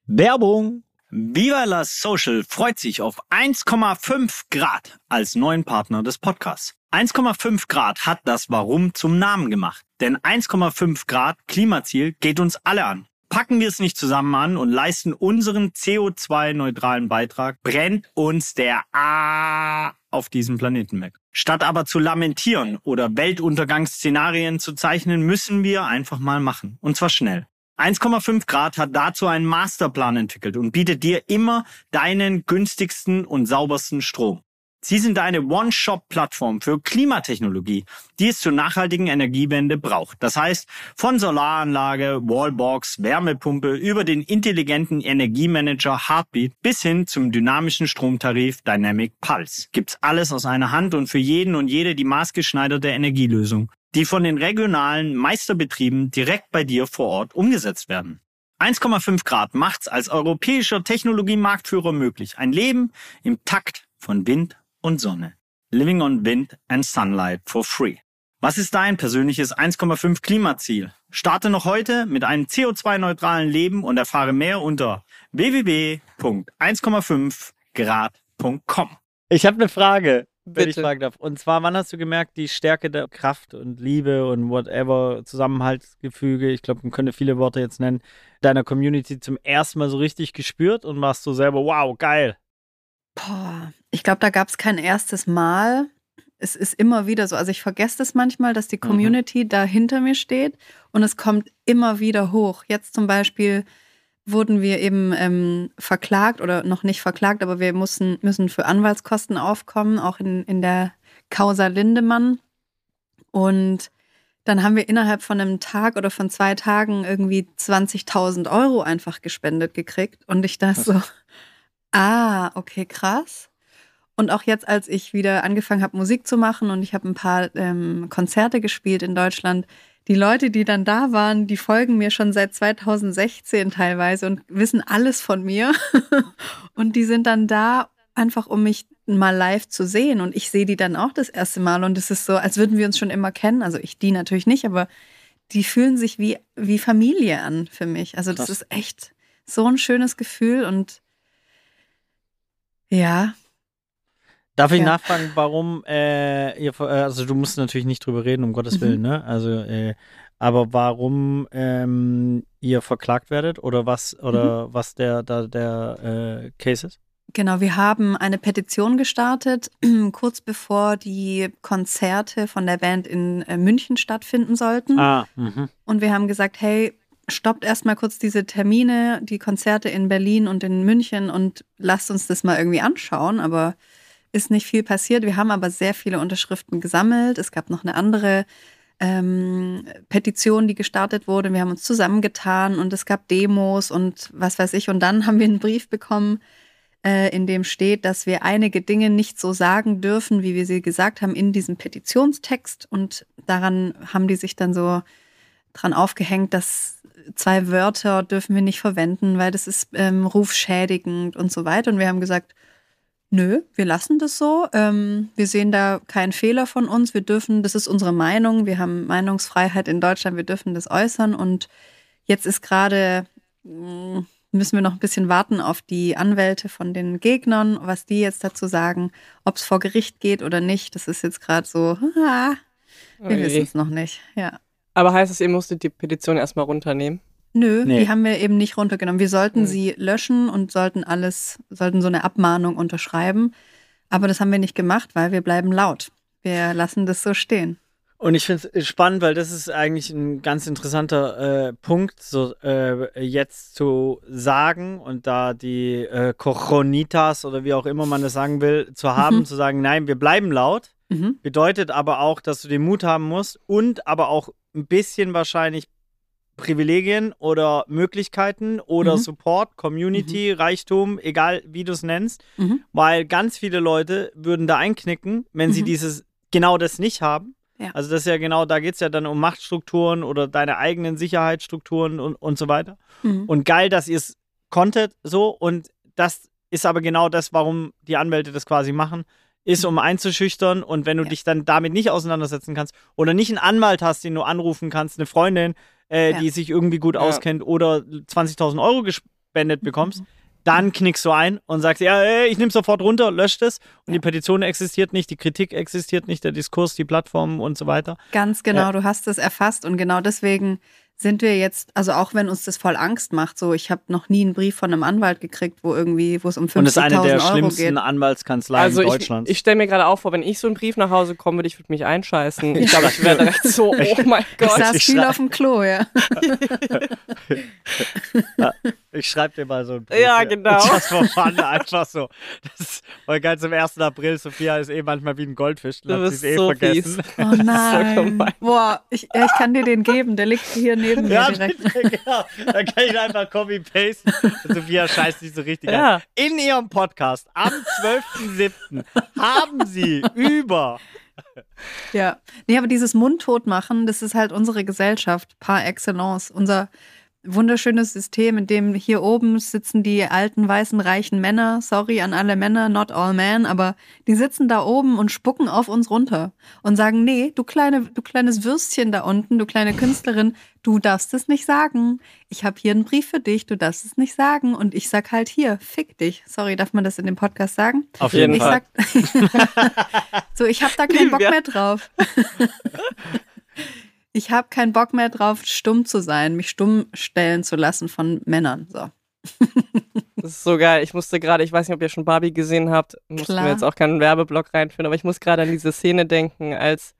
Werbung. Viva la Social freut sich auf 1,5 Grad als neuen Partner des Podcasts. 1,5 Grad hat das Warum zum Namen gemacht. Denn 1,5 Grad Klimaziel geht uns alle an. Packen wir es nicht zusammen an und leisten unseren CO2-neutralen Beitrag, brennt uns der A auf diesem Planeten weg. Statt aber zu lamentieren oder Weltuntergangsszenarien zu zeichnen, müssen wir einfach mal machen. Und zwar schnell. 1,5 Grad hat dazu einen Masterplan entwickelt und bietet dir immer deinen günstigsten und saubersten Strom. Sie sind eine One-Shop-Plattform für Klimatechnologie, die es zur nachhaltigen Energiewende braucht. Das heißt, von Solaranlage, Wallbox, Wärmepumpe über den intelligenten Energiemanager Heartbeat bis hin zum dynamischen Stromtarif Dynamic Pulse gibt's alles aus einer Hand und für jeden und jede die maßgeschneiderte Energielösung, die von den regionalen Meisterbetrieben direkt bei dir vor Ort umgesetzt werden. 1,5 Grad macht's als europäischer Technologiemarktführer möglich. Ein Leben im Takt von Wind und Sonne. Living on Wind and Sunlight for free. Was ist dein persönliches 1,5 Klimaziel? Starte noch heute mit einem CO2-neutralen Leben und erfahre mehr unter www.1,5grad.com. Ich habe eine Frage, wenn ich Bitte. fragen darf. Und zwar, wann hast du gemerkt, die Stärke der Kraft und Liebe und whatever, Zusammenhaltsgefüge, ich glaube, man könnte viele Worte jetzt nennen, deiner Community zum ersten Mal so richtig gespürt und warst du selber, wow, geil. Boah, ich glaube, da gab es kein erstes Mal. Es ist immer wieder so. Also ich vergesse das manchmal, dass die Mhm. Community da hinter mir steht und es kommt immer wieder hoch. Jetzt zum Beispiel wurden wir eben ähm, verklagt oder noch nicht verklagt, aber wir mussten, müssen für Anwaltskosten aufkommen, auch in, in der Causa Lindemann. Und dann haben wir innerhalb von einem Tag oder von zwei Tagen irgendwie 20.000 Euro einfach gespendet gekriegt. Und ich dachte so, ah, okay, krass. Und auch jetzt, als ich wieder angefangen habe, Musik zu machen und ich habe ein paar ähm, Konzerte gespielt in Deutschland, die Leute, die dann da waren, die folgen mir schon seit 2016 teilweise und wissen alles von mir. und die sind dann da einfach, um mich mal live zu sehen. Und ich sehe die dann auch das erste Mal. Und es ist so, als würden wir uns schon immer kennen. Also ich die natürlich nicht, aber die fühlen sich wie, wie Familie an für mich. Also das Krass. ist echt so ein schönes Gefühl. Und ja, Darf ich ja. nachfragen, warum äh, ihr, also du musst natürlich nicht drüber reden, um Gottes mhm. Willen, ne? Also, äh, aber warum ähm, ihr verklagt werdet oder was oder mhm. was der da der äh, Case ist? Genau, wir haben eine Petition gestartet, kurz bevor die Konzerte von der Band in äh, München stattfinden sollten. Ah, mh. und wir haben gesagt, hey, stoppt erstmal kurz diese Termine, die Konzerte in Berlin und in München und lasst uns das mal irgendwie anschauen. Aber ist nicht viel passiert. Wir haben aber sehr viele Unterschriften gesammelt. Es gab noch eine andere ähm, Petition, die gestartet wurde. Wir haben uns zusammengetan und es gab Demos und was weiß ich. Und dann haben wir einen Brief bekommen, äh, in dem steht, dass wir einige Dinge nicht so sagen dürfen, wie wir sie gesagt haben in diesem Petitionstext. Und daran haben die sich dann so dran aufgehängt, dass zwei Wörter dürfen wir nicht verwenden, weil das ist ähm, rufschädigend und so weiter. Und wir haben gesagt, Nö, wir lassen das so. Ähm, wir sehen da keinen Fehler von uns. Wir dürfen, das ist unsere Meinung. Wir haben Meinungsfreiheit in Deutschland. Wir dürfen das äußern. Und jetzt ist gerade, mm, müssen wir noch ein bisschen warten auf die Anwälte von den Gegnern, was die jetzt dazu sagen, ob es vor Gericht geht oder nicht. Das ist jetzt gerade so, ah, wir wissen es noch nicht. Ja. Aber heißt es, ihr musstet die Petition erstmal runternehmen? Nö, nee. die haben wir eben nicht runtergenommen. Wir sollten mhm. sie löschen und sollten alles, sollten so eine Abmahnung unterschreiben. Aber das haben wir nicht gemacht, weil wir bleiben laut. Wir lassen das so stehen. Und ich finde es spannend, weil das ist eigentlich ein ganz interessanter äh, Punkt, so äh, jetzt zu sagen und da die äh, Cochonitas oder wie auch immer man das sagen will, zu haben, mhm. zu sagen, nein, wir bleiben laut. Mhm. Bedeutet aber auch, dass du den Mut haben musst und aber auch ein bisschen wahrscheinlich Privilegien oder Möglichkeiten oder mhm. Support, Community, mhm. Reichtum, egal wie du es nennst, mhm. weil ganz viele Leute würden da einknicken, wenn sie mhm. dieses genau das nicht haben. Ja. Also das ist ja genau, da geht es ja dann um Machtstrukturen oder deine eigenen Sicherheitsstrukturen und, und so weiter. Mhm. Und geil, dass ihr es konntet so und das ist aber genau das, warum die Anwälte das quasi machen, ist, mhm. um einzuschüchtern. Und wenn du ja. dich dann damit nicht auseinandersetzen kannst oder nicht einen Anwalt hast, den du anrufen kannst, eine Freundin, äh, ja. die sich irgendwie gut ja. auskennt oder 20.000 Euro gespendet bekommst, mhm. dann knickst du ein und sagst, ja, ey, ich nehme sofort runter, löscht es und ja. die Petition existiert nicht, die Kritik existiert nicht, der Diskurs, die Plattformen und so weiter. Ganz genau, du hast es erfasst und genau deswegen sind wir jetzt, also auch wenn uns das voll Angst macht, so ich habe noch nie einen Brief von einem Anwalt gekriegt, wo irgendwie, wo es um 50.000 Euro geht. Und es ist eine der schlimmsten Anwaltskanzleien also Deutschlands. Ich, ich stelle mir gerade auch vor, wenn ich so einen Brief nach Hause komme, würde ich würde mich einscheißen. Ich glaube, ich wäre recht so, oh mein Gott. Ich saß viel auf dem Klo, ja. ja ich schreibe dir mal so einen Brief. Ja, genau. Das war fun, einfach so. Das ist, weil ganz am 1. April, Sophia ist eh manchmal wie ein Goldfisch. Sie es eh so vergessen. Fies. Oh nein. Boah, ich, ich kann dir den geben, der liegt hier neben ja, mir direkt. Bitte, genau. Dann kann ich einfach copy-pasten. Sophia scheißt nicht so richtig ja. an. In ihrem Podcast am 12.07. haben sie über ja, nee, aber dieses Mundtot machen, das ist halt unsere Gesellschaft par excellence. Unser, wunderschönes System, in dem hier oben sitzen die alten, weißen, reichen Männer. Sorry an alle Männer, not all men, aber die sitzen da oben und spucken auf uns runter und sagen, nee, du kleine, du kleines Würstchen da unten, du kleine Künstlerin, du darfst es nicht sagen. Ich habe hier einen Brief für dich, du darfst es nicht sagen. Und ich sag halt hier, fick dich. Sorry, darf man das in dem Podcast sagen? Auf jeden ich Fall. Sag, so, ich habe da keinen Bock mehr drauf. ich habe keinen Bock mehr drauf, stumm zu sein, mich stumm stellen zu lassen von Männern. So. Das ist so geil. Ich musste gerade, ich weiß nicht, ob ihr schon Barbie gesehen habt, mussten wir jetzt auch keinen Werbeblock reinführen, aber ich muss gerade an diese Szene denken, als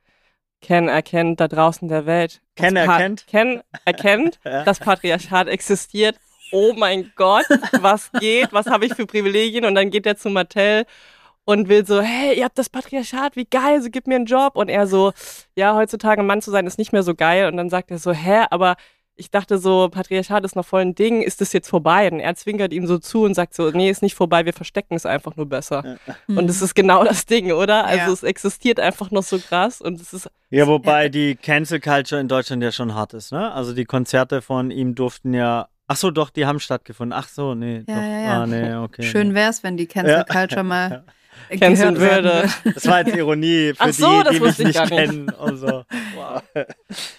Ken erkennt da draußen der Welt. Ken erkennt? Ken erkennt, dass Patriarchat existiert oh mein Gott, was geht, was habe ich für Privilegien? Und dann geht er zu Mattel und will so, hey, ihr habt das Patriarchat, wie geil, so gib mir einen Job. Und er so, ja, heutzutage ein Mann zu sein ist nicht mehr so geil. Und dann sagt er so, hä, aber ich dachte so, Patriarchat ist noch voll ein Ding, ist das jetzt vorbei? Und er zwinkert ihm so zu und sagt so, nee, ist nicht vorbei, wir verstecken es einfach nur besser. Mhm. Und es ist genau das Ding, oder? Also Ja. es existiert einfach noch so krass und es ist, Ja, wobei die Cancel Culture in Deutschland ja schon hart ist, ne? Also die Konzerte von ihm durften ja. Ach so, doch, die haben stattgefunden. Ach so, nee. Ja, doch. ja, ja. Ah, nee, okay. Schön wär's, wenn die Cancel Ja. Culture mal Canceln gehört werden würde. Das war jetzt Ironie für Ach so, die, das die mich nicht gar nicht. kennen und so. Wow.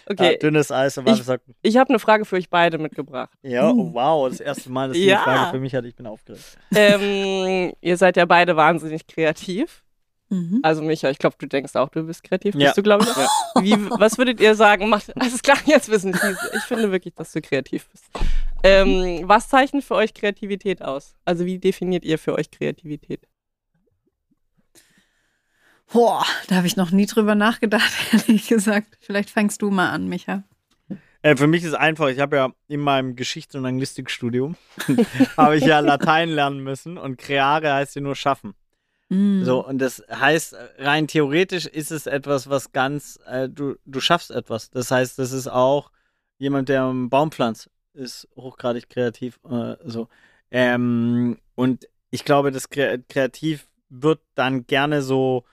okay. Ja, dünnes Eis, aber Ich- ich, habe eine Frage für euch beide mitgebracht. ja, oh, wow, das erste Mal, dass ihr Ja. die Frage für mich hat, ich bin aufgeregt. ähm, ihr seid ja beide wahnsinnig kreativ. Mhm. Also Micha, ich glaube, du denkst auch, du bist kreativ. Ja. Bist du, glaube ich? Ja. Wie, was würdet ihr sagen? Macht, alles klar, jetzt wissen die. Ich finde wirklich, dass du kreativ bist. Ähm, was zeichnet für euch Kreativität aus? Also wie definiert ihr für euch Kreativität? Boah, da habe ich noch nie drüber nachgedacht, ehrlich gesagt. Vielleicht fängst du mal an, Micha. Äh, für mich ist einfach, ich habe ja in meinem Geschichts- und Anglistikstudium habe ich ja Latein lernen müssen und creare heißt ja nur schaffen. Mhm. So, und das heißt, rein theoretisch ist es etwas, was ganz, äh, du, du schaffst etwas. Das heißt, das ist auch jemand, der einen Baum pflanzt, ist hochgradig kreativ. Äh, so. Ähm, und ich glaube, das Kre Kreativ wird dann gerne so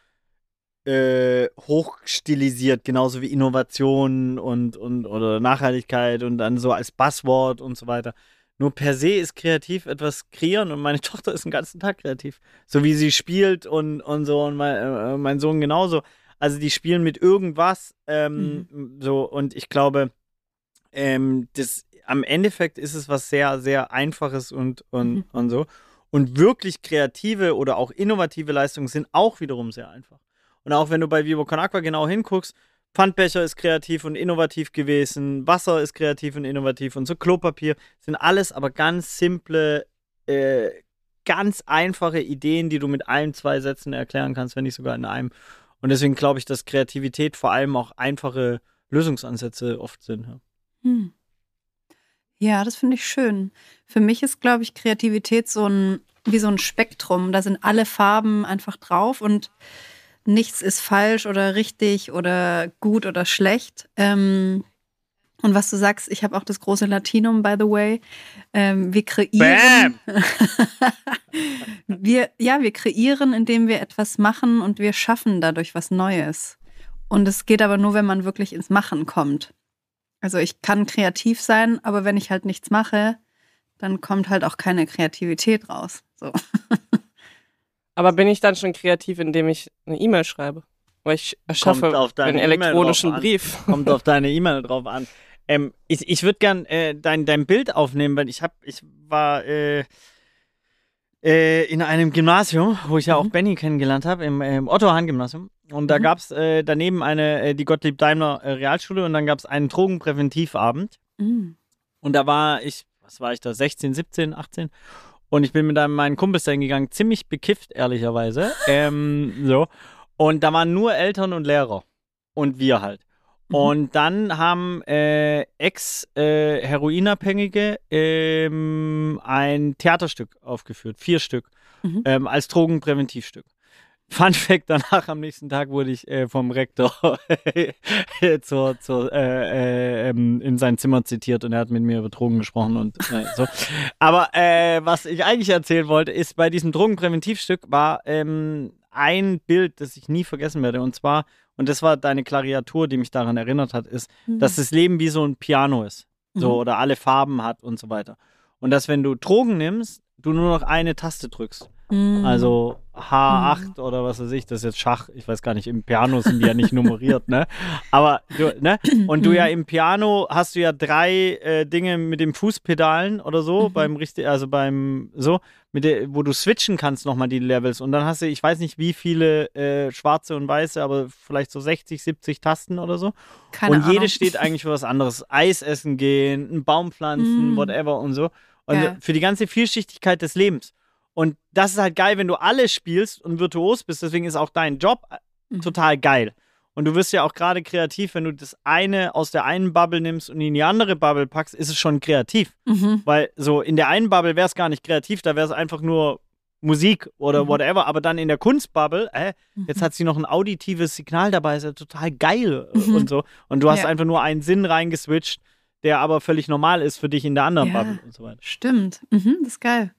äh, hochstilisiert, genauso wie Innovation und, und oder Nachhaltigkeit und dann so als Buzzword und so weiter. Nur per se ist kreativ etwas kreieren und meine Tochter ist den ganzen Tag kreativ. So wie sie spielt und, und so und mein, äh, mein Sohn genauso. Also die spielen mit irgendwas ähm, so und ich glaube, ähm, das am Endeffekt ist es was sehr, sehr Einfaches und, und, Mhm. und so. Und wirklich kreative oder auch innovative Leistungen sind auch wiederum sehr einfach. Und auch wenn du bei Vivo Con Aqua genau hinguckst, Pfandbecher ist kreativ und innovativ gewesen, Wasser ist kreativ und innovativ und so Klopapier sind alles aber ganz simple, äh, ganz einfache Ideen, die du mit allen zwei Sätzen erklären kannst, wenn nicht sogar in einem. Und deswegen glaube ich, dass Kreativität vor allem auch einfache Lösungsansätze oft sind. Ja. Hm. Ja, das finde ich schön. Für mich ist, glaube ich, Kreativität so ein, wie so ein Spektrum. Da sind alle Farben einfach drauf und nichts ist falsch oder richtig oder gut oder schlecht. Ähm, und was du sagst, ich habe auch das große Latinum, by the way. Ähm, wir kreieren. wir, ja, wir kreieren, indem wir etwas machen und wir schaffen dadurch was Neues. Und es geht aber nur, wenn man wirklich ins Machen kommt. Also ich kann kreativ sein, aber wenn ich halt nichts mache, dann kommt halt auch keine Kreativität raus. So. Aber bin ich dann schon kreativ, indem ich eine E-Mail schreibe? Weil ich erschaffe einen elektronischen an. Brief. Kommt auf deine E-Mail drauf an. Ähm, ich ich würde gern äh, dein, dein Bild aufnehmen, weil ich hab, ich war äh, äh, in einem Gymnasium, wo ich ja auch Mhm. Benny kennengelernt habe, im, im Otto-Hahn-Gymnasium. Und da Mhm. gab es äh, daneben eine, äh, die Gottlieb Daimler äh, Realschule und dann gab es einen Drogenpräventivabend. Mm. Und da war ich, was war ich da, 16, 17, 18? Und ich bin mit einem, meinen Kumpels dahin gegangen, ziemlich bekifft, ehrlicherweise. ähm, so. Und da waren nur Eltern und Lehrer. Und wir halt. Mhm. Und dann haben äh, Ex-Heroinabhängige ähm, ein Theaterstück aufgeführt, vier Stück, Mhm. ähm, als Drogenpräventivstück. Fun Fact, danach am nächsten Tag wurde ich äh, vom Rektor zur, zur, äh, äh, ähm, in sein Zimmer zitiert und er hat mit mir über Drogen gesprochen und äh, so. Aber äh, was ich eigentlich erzählen wollte, ist, bei diesem Drogenpräventivstück war ähm, ein Bild, das ich nie vergessen werde und zwar, und das war deine Klariatur, die mich daran erinnert hat, ist, dass das Leben wie so ein Piano ist. So, Mhm. oder alle Farben hat und so weiter. Und dass, wenn du Drogen nimmst, du nur noch eine Taste drückst. Mm. Also H8 oder was weiß ich, das ist jetzt Schach, ich weiß gar nicht, im Piano sind die ja nicht nummeriert, ne? Aber du, ne? Und du ja im Piano hast du ja drei äh, Dinge mit dem Fußpedalen oder so, Mhm. beim richtig, also beim so, mit der, wo du switchen kannst nochmal die Levels. Und dann hast du, ich weiß nicht wie viele äh, schwarze und weiße, aber vielleicht so 60, 70 Tasten oder so. Keine und jede Ahnung. steht eigentlich für was anderes. Eis essen gehen, einen Baum pflanzen, Mm. whatever und so. Und Geil. für die ganze Vielschichtigkeit des Lebens. Und das ist halt geil, wenn du alles spielst und virtuos bist. Deswegen ist auch dein Job äh, Mhm. total geil. Und du wirst ja auch gerade kreativ, wenn du das eine aus der einen Bubble nimmst und in die andere Bubble packst, ist es schon kreativ. Mhm. Weil so in der einen Bubble wäre es gar nicht kreativ, da wäre es einfach nur Musik oder Mhm. whatever. Aber dann in der Kunstbubble, äh, jetzt Mhm. hat sie noch ein auditives Signal dabei, ist ja total geil äh, Mhm. und so. Und du hast Ja. einfach nur einen Sinn reingeswitcht, der aber völlig normal ist für dich in der anderen Ja. Bubble und so weiter. Stimmt. Mhm, das ist geil.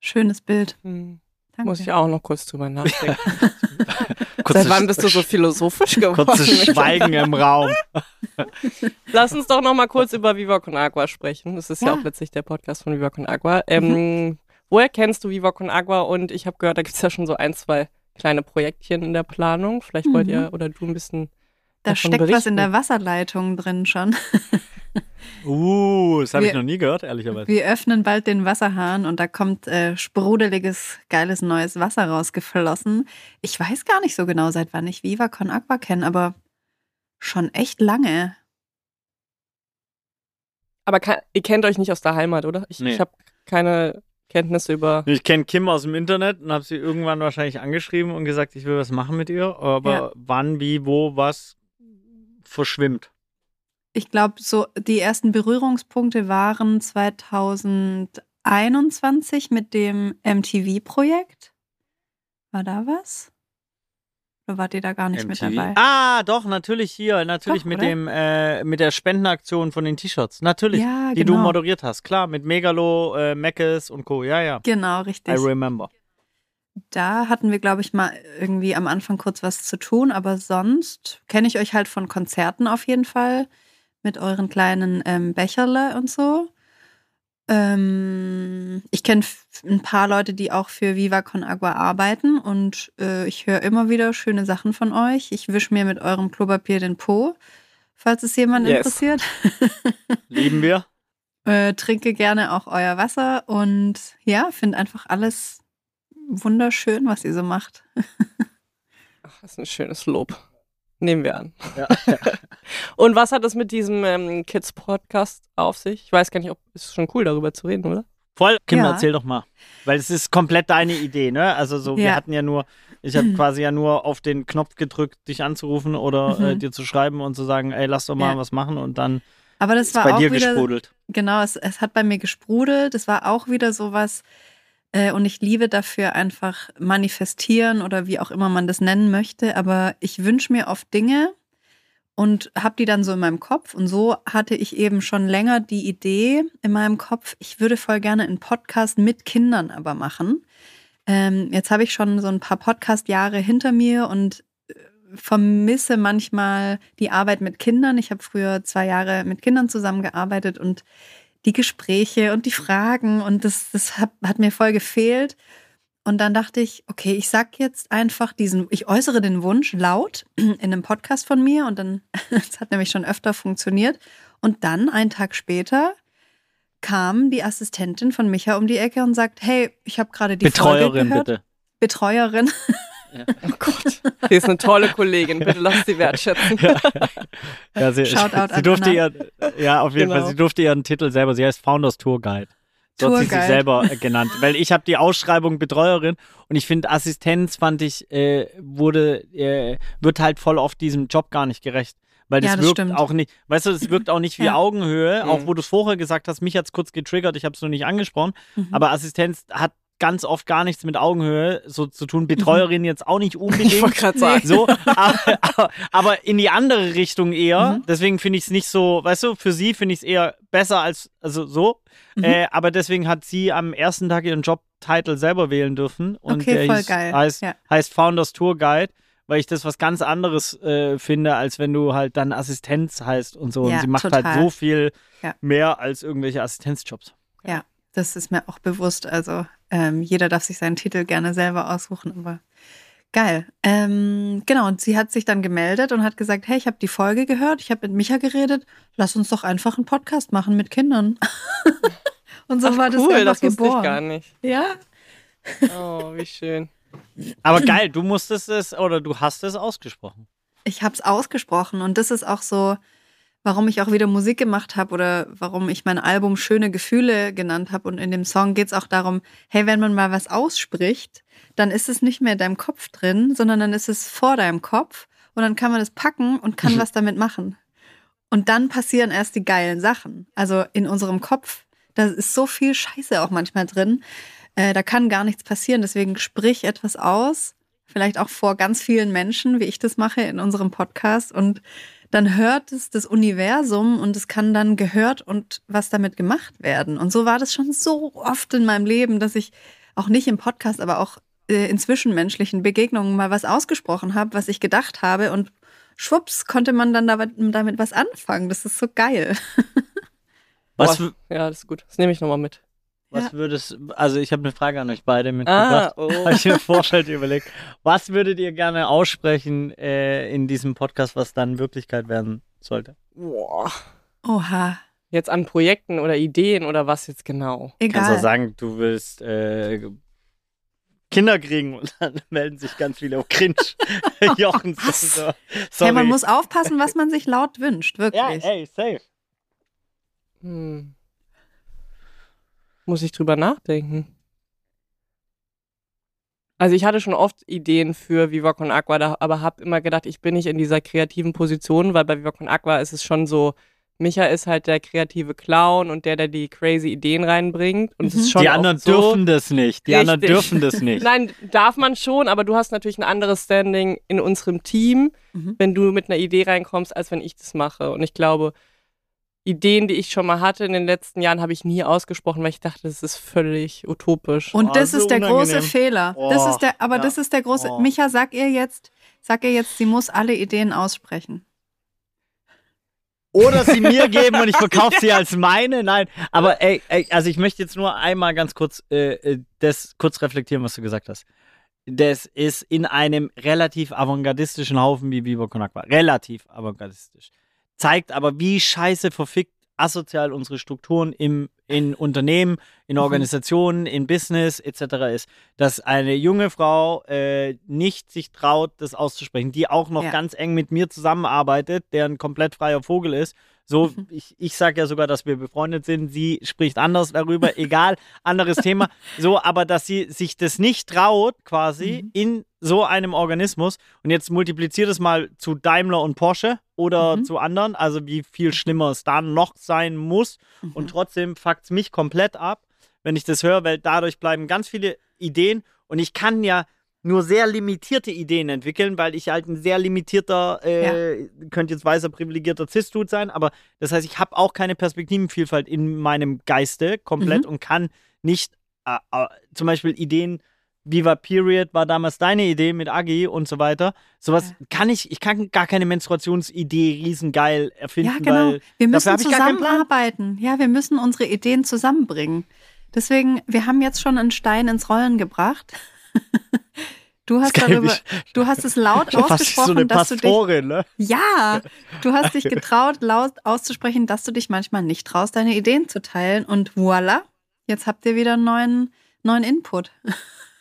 Schönes Bild. Hm, Danke. muss ich auch noch kurz drüber nachdenken. Seit wann bist du so philosophisch geworden? Kurzes Schweigen im Raum. Lass uns doch noch mal kurz über Viva Con Agua sprechen. Das ist ja, Ja. Mhm. auch letztlich der Podcast von Viva Con Agua. Ähm, Woher kennst du Viva Con Agua? Und ich habe gehört, da gibt es ja schon so ein, zwei kleine Projektchen in der Planung. Vielleicht wollt Mhm. ihr oder du ein bisschen Da steckt was berichten. in der Wasserleitung drin schon. Uh, das habe ich Wir- noch nie gehört, ehrlicherweise. Wir öffnen bald den Wasserhahn und da kommt äh, sprudeliges, geiles neues Wasser rausgeflossen. Ich weiß gar nicht so genau, seit wann ich Viva Con Agua kenne, aber schon echt lange. Aber kann, ihr kennt euch nicht aus der Heimat, oder? Ich, Nee. ich habe keine Kenntnisse über. Ich kenne Kim aus dem Internet und habe sie irgendwann wahrscheinlich angeschrieben und gesagt, ich will was machen mit ihr. Aber Ja. wann, wie, wo, was verschwimmt. Ich glaube, so die ersten Berührungspunkte waren 2021 mit dem MTV-Projekt. War da was? Oder wart ihr da gar nicht mit MTV. dabei? Ah, doch, natürlich hier. Natürlich Doch, mit oder? dem, äh, mit der Spendenaktion von den T-Shirts. Natürlich. ja, die du genau. moderiert hast. Klar, mit Megalo, äh, Meckes und Co. Ja, ja. Genau, I richtig. remember. Da hatten wir, glaube ich, mal irgendwie am Anfang kurz was zu tun, aber sonst kenne ich euch halt von Konzerten auf jeden Fall mit euren kleinen ähm, Becherle und so. Ähm, ich kenne ein paar Leute, die auch für Viva Con Agua arbeiten und äh, ich höre immer wieder schöne Sachen von euch. Ich wische mir mit eurem Klopapier den Po, falls es jemand Yes. interessiert. Lieben wir. Äh, trinke gerne auch euer Wasser und ja, finde einfach alles wunderschön, was ihr so macht. Ach, das ist ein schönes Lob. Nehmen wir an. Ja. Und was hat es mit diesem ähm, Kids-Podcast auf sich? Ich weiß gar nicht, ob es schon cool darüber zu reden, oder? Voll. Kim, Ja. erzähl doch mal. Weil es ist komplett deine Idee, ne? Also so, wir Ja. hatten ja nur, ich habe quasi ja nur auf den Knopf gedrückt, dich anzurufen oder Mhm. äh, dir zu schreiben und zu sagen, ey, lass doch mal Ja. was machen und dann Aber das ist war bei auch dir wieder gesprudelt. genau, es, es hat bei mir gesprudelt. Es war auch wieder sowas. Äh, und ich liebe dafür einfach manifestieren oder wie auch immer man das nennen möchte. Aber ich wünsche mir oft Dinge und habe die dann so in meinem Kopf. Und so hatte ich eben schon länger die Idee in meinem Kopf, ich würde voll gerne einen Podcast mit Kindern aber machen. Ähm, jetzt habe ich schon so ein paar Podcast-Jahre hinter mir und äh, vermisse manchmal die Arbeit mit Kindern. Ich habe früher zwei Jahre mit Kindern zusammengearbeitet und die Gespräche und die Fragen und das, das hat, hat mir voll gefehlt. Und dann dachte ich, okay, ich sag jetzt einfach diesen, ich äußere den Wunsch laut in einem Podcast von mir und dann, das hat nämlich schon öfter funktioniert. Und dann, einen Tag später, kam die Assistentin von Micha um die Ecke und sagt, hey, ich habe gerade die Folge Betreuerin, gehört. bitte. Betreuerin. Oh Gott. Sie ist eine tolle Kollegin. Bitte lass sie wertschätzen. Ja, sie, Shoutout sie an durfte Anna. ihr, ja, auf jeden Genau. Fall, sie durfte ihren Titel selber, sie heißt Founders Tour Guide. So hat sie sich selber äh, genannt. Weil ich habe die Ausschreibung Betreuerin und ich finde, Assistenz fand ich, äh, wurde, äh, wird halt voll oft diesem Job gar nicht gerecht. Weil das, Ja, das wirkt stimmt. auch nicht, weißt du, das wirkt auch nicht wie Ja. Augenhöhe, auch Mhm. wo du es vorher gesagt hast, mich hat's kurz getriggert, ich habe es noch nicht angesprochen, Mhm. aber Assistenz hat ganz oft gar nichts mit Augenhöhe so zu tun. Betreuerin jetzt auch nicht Ich unbedingt. wollte gerade sagen. So, aber, aber, aber in die andere Richtung eher. Mhm. Deswegen finde ich es nicht so, weißt du, für sie finde ich es eher besser als, also so. Mhm. Äh, aber deswegen hat sie am ersten Tag ihren Jobtitel selber wählen dürfen. Und Okay, der voll hieß, geil. Heißt, Ja. heißt Founders Tour Guide, weil ich das was ganz anderes äh, finde, als wenn du halt dann Assistenz heißt und so. und Ja, sie macht total. halt so viel Ja. mehr als irgendwelche Assistenzjobs. Ja, das ist mir auch bewusst. Also ähm, jeder darf sich seinen Titel gerne selber aussuchen, aber geil. Ähm, genau, und sie hat sich dann gemeldet und hat gesagt, hey, ich habe die Folge gehört, ich habe mit Micha geredet, lass uns doch einfach einen Podcast machen mit Kindern. und so Ach, war das cool, einfach das wusste geboren. ich gar nicht. Ja, Oh, wie schön. Aber geil, du musstest es oder du hast es ausgesprochen. ich habe es ausgesprochen und das ist auch so warum ich auch wieder Musik gemacht habe oder warum ich mein Album Schöne Gefühle genannt habe. Und in dem Song geht es auch darum, hey, wenn man mal was ausspricht, dann ist es nicht mehr in deinem Kopf drin, sondern dann ist es vor deinem Kopf und dann kann man es packen und kann was damit machen. Und dann passieren erst die geilen Sachen. Also in unserem Kopf, da ist so viel Scheiße auch manchmal drin. Äh, da kann gar nichts passieren. Deswegen sprich etwas aus, vielleicht auch vor ganz vielen Menschen, wie ich das mache in unserem Podcast. Und dann hört es das Universum und es kann dann gehört und was damit gemacht werden. Und so war das schon so oft in meinem Leben, dass ich auch nicht im Podcast, aber auch äh, in zwischenmenschlichen Begegnungen mal was ausgesprochen habe, was ich gedacht habe und schwupps konnte man dann damit, damit was anfangen. Das ist so geil. Was, Boah, ja, das ist gut. Das nehme ich nochmal mit. Was Ja. würdest, also ich habe eine Frage an euch beide mitgebracht. oh. Habe ich mir vorher überlegt. Was würdet ihr gerne aussprechen äh, in diesem Podcast, was dann Wirklichkeit werden sollte? Boah. Oha, Jetzt an Projekten oder Ideen oder was jetzt genau? Kannst auch egal. sagen, du willst äh, Kinder kriegen und dann melden sich ganz viele auf Cringe. Jochen, so, so. sorry. Hey, man muss aufpassen, was man sich laut wünscht, wirklich. ja, ey, safe. Hm. Muss ich drüber nachdenken. Also ich hatte schon oft Ideen für Viva Con Aqua, da- aber habe immer gedacht, ich bin nicht in dieser kreativen Position, weil bei Viva Con Aqua ist es schon so, Micha ist halt der kreative Clown und der, der die crazy Ideen reinbringt. Und es Mhm. ist schon Die anderen so, dürfen das nicht. Die anderen Richtig. dürfen das nicht. Nein, darf man schon, aber du hast natürlich ein anderes Standing in unserem Team, Mhm. wenn du mit einer Idee reinkommst, als wenn ich das mache. Und ich glaube, Ideen, die ich schon mal hatte in den letzten Jahren, habe ich nie ausgesprochen, weil ich dachte, das ist völlig utopisch. Und Oh, das so ist der große. Fehler. das Oh, ist der, aber ja. das ist der große. Oh. Micha, sag ihr jetzt, sag ihr jetzt, sie muss alle Ideen aussprechen. Oder sie mir geben und ich verkaufe sie als meine. Nein, aber ey, ey, also ich möchte jetzt nur einmal ganz kurz äh, äh, das kurz reflektieren, was du gesagt hast. Das ist in einem relativ avantgardistischen Haufen wie Con Aqua. Relativ avantgardistisch. Zeigt aber, wie scheiße verfickt asozial unsere Strukturen im, in Unternehmen, in Mhm. Organisationen, in Business etc. ist. Dass eine junge Frau äh, nicht sich traut, das auszusprechen, die auch noch Ja. ganz eng mit mir zusammenarbeitet, der ein komplett freier Vogel ist. So, Mhm. ich, ich sage ja sogar, dass wir befreundet sind. Sie spricht anders darüber, egal, anderes Thema. So, aber dass sie sich das nicht traut, quasi Mhm. in so einem Organismus. Und jetzt multipliziert es mal zu Daimler und Porsche oder Mhm. zu anderen, also wie viel schlimmer es da noch sein muss. Mhm. Und trotzdem fuckt es mich komplett ab, wenn ich das höre, weil dadurch bleiben ganz viele Ideen und ich kann ja nur sehr limitierte Ideen entwickeln, weil ich halt ein sehr limitierter, äh, könnte jetzt weißer privilegierter Cis-Dude sein, aber das heißt, ich habe auch keine Perspektivenvielfalt in meinem Geiste komplett und kann nicht äh, äh, zum Beispiel Ideen Viva Period war damals deine Idee mit Agi und so weiter. Sowas Ja. kann ich, ich kann gar keine Menstruationsidee riesengeil erfinden, Ja, genau. weil Wir müssen zusammenarbeiten. Ja, wir müssen unsere Ideen zusammenbringen. Deswegen, wir haben jetzt schon einen Stein ins Rollen gebracht. Du hast darüber, du hast es laut ausgesprochen, so eine dass du dich, ne? ja, du hast dich getraut, laut auszusprechen, dass du dich manchmal nicht traust, deine Ideen zu teilen. Und voilà, jetzt habt ihr wieder einen neuen, neuen Input.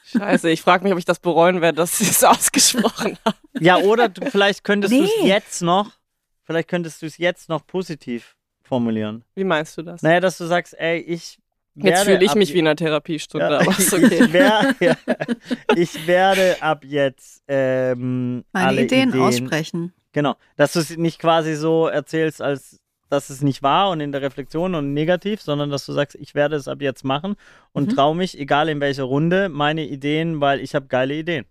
Scheiße, ich frage mich, ob ich das bereuen werde, dass ich es ausgesprochen habe. Ja, oder du, vielleicht könntest du es Nee. jetzt noch, vielleicht könntest du es jetzt noch positiv formulieren. Wie meinst du das? Naja, dass du sagst, ey, ich Jetzt fühle ich mich wie in einer Therapiestunde, Ja, aber ist ich, okay. werde, ja, ich werde ab jetzt ähm, Meine alle Ideen, Ideen aussprechen. Genau, dass du es nicht quasi so erzählst, als dass es nicht war und in der Reflexion und negativ, sondern dass du sagst, ich werde es ab jetzt machen und Mhm. traue mich, egal in welcher Runde, meine Ideen, weil ich habe geile Ideen.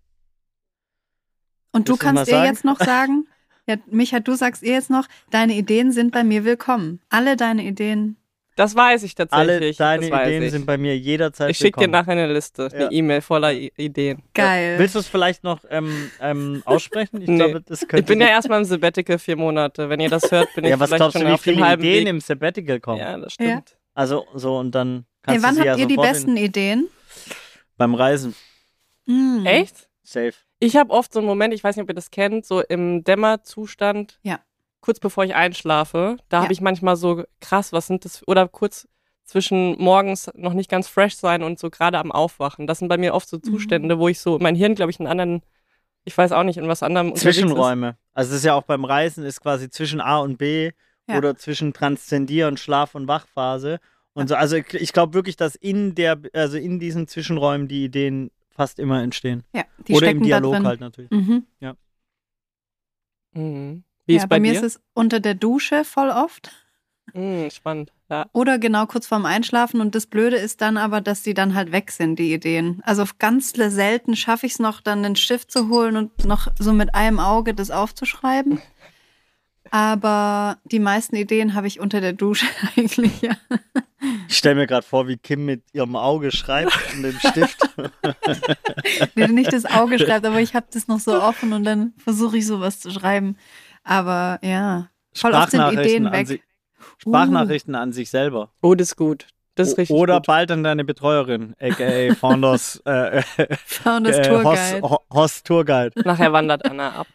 Und du Willst du kannst ihr jetzt noch sagen, ja, Micha, du sagst ihr jetzt noch, deine Ideen sind bei mir willkommen. Alle deine Ideen. Das weiß ich Alle tatsächlich. deine das weiß Ideen ich. sind bei mir jederzeit Ich schicke dir nachher eine Liste, Ja. eine E-Mail voller I Ideen. Geil. Willst du es vielleicht noch ähm, ähm, aussprechen? Ich Nee. glaube, das könnte Ich bin ja erstmal im Sabbatical vier Monate. Wenn ihr das hört, bin ich ja, was vielleicht glaubst du, schon wie auf dem viele Ideen Weg. im Sabbatical kommen? Ja, das stimmt. Also so und dann Hey, kannst wann du sie habt ja ihr die besten Ideen? beim Reisen. Mm. Echt? Safe. Ich habe oft so einen Moment, ich weiß nicht, ob ihr das kennt, so im Dämmerzustand, Ja. Kurz bevor ich einschlafe, da Ja. habe ich manchmal so krass, was sind das, oder kurz zwischen morgens noch nicht ganz fresh sein und so gerade am Aufwachen. Das sind bei mir oft so Mhm. Zustände, wo ich so, mein Hirn, glaube ich, einen anderen, ich weiß auch nicht, in was anderem. Zwischenräume. Also es ist ja auch beim Reisen ist quasi zwischen A und B Ja. oder zwischen Transzendieren, Schlaf- und Wachphase. Und so, also ich, ich glaube wirklich, dass in der, also in diesen Zwischenräumen die Ideen fast immer entstehen. Ja, die oder im Dialog halt natürlich. Mhm. Mhm. Wie ja, ist bei, bei, mir dir? ist es unter der Dusche voll oft. Mhm, spannend. Ja. Oder genau kurz vorm Einschlafen. Und das Blöde ist dann aber, dass die dann halt weg sind, die Ideen. Also ganz selten schaffe ich es noch, dann den Stift zu holen und noch so mit einem Auge das aufzuschreiben. Aber die meisten Ideen habe ich unter der Dusche eigentlich, ja. Ich stelle mir gerade vor, wie Kim mit ihrem Auge schreibt und dem Stift. Nee, nicht das Auge schreibt, aber ich habe das noch so offen und dann versuche ich sowas zu schreiben. Aber ja, voll oft sind Ideen an weg. sich, Sprachnachrichten an sich selber. Oh, das ist gut. Das ist O- richtig Oder gut. bald an deine Betreuerin, aka Founders äh, Founders äh, Tourguide. Host, Ho- Host Tourguide. Nachher wandert Anna ab.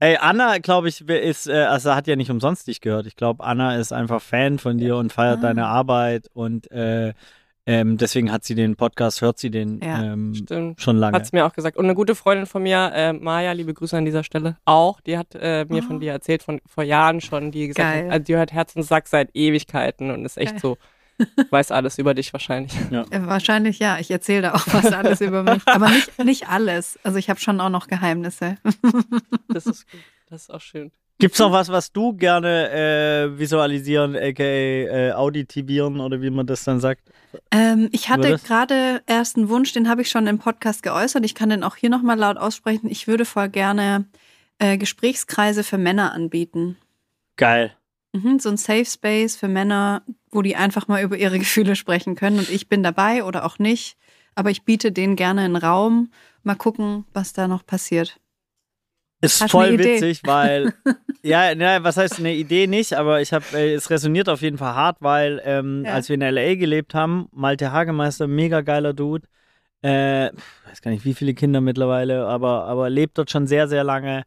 Ey, Anna, glaube ich, ist, äh, also hat ja nicht umsonst dich gehört. Ich glaube, Anna ist einfach Fan von dir und feiert Ah. deine Arbeit und äh, ähm, deswegen hat sie den Podcast, hört sie den Ja, ähm, Stimmt. schon lange. Hat es mir auch gesagt. Und eine gute Freundin von mir, äh, Maja, liebe Grüße an dieser Stelle, auch, die hat äh, mir Oh. von dir erzählt, von vor Jahren schon, die gesagt Geil. hat, also die hört Herz und Sack seit Ewigkeiten und ist echt Geil. so, weiß alles über dich wahrscheinlich. Äh, Wahrscheinlich ja. Ich erzähle da auch was alles über mich. Aber nicht, nicht alles. Also ich habe schon auch noch Geheimnisse. Das ist gut. Das ist auch schön. Gibt's noch was, was du gerne äh, visualisieren, aka äh, auditivieren oder wie man das dann sagt? Ähm, ich hatte gerade erst einen Wunsch, den habe ich schon im Podcast geäußert. Ich kann den auch hier nochmal laut aussprechen. Ich würde voll gerne äh, Gesprächskreise für Männer anbieten. Geil. Mhm, so ein Safe Space für Männer, wo die einfach mal über ihre Gefühle sprechen können. Und ich bin dabei oder auch nicht. Aber ich biete denen gerne einen Raum. Mal gucken, was da noch passiert. Ist Hast voll witzig, weil ja, na, was heißt eine Idee nicht, aber ich habe, äh, es resoniert auf jeden Fall hart, weil ähm, Ja. als wir in LA gelebt haben, Malte Hagemeister, mega geiler Dude, äh, weiß gar nicht wie viele Kinder mittlerweile, aber aber lebt dort schon sehr sehr lange,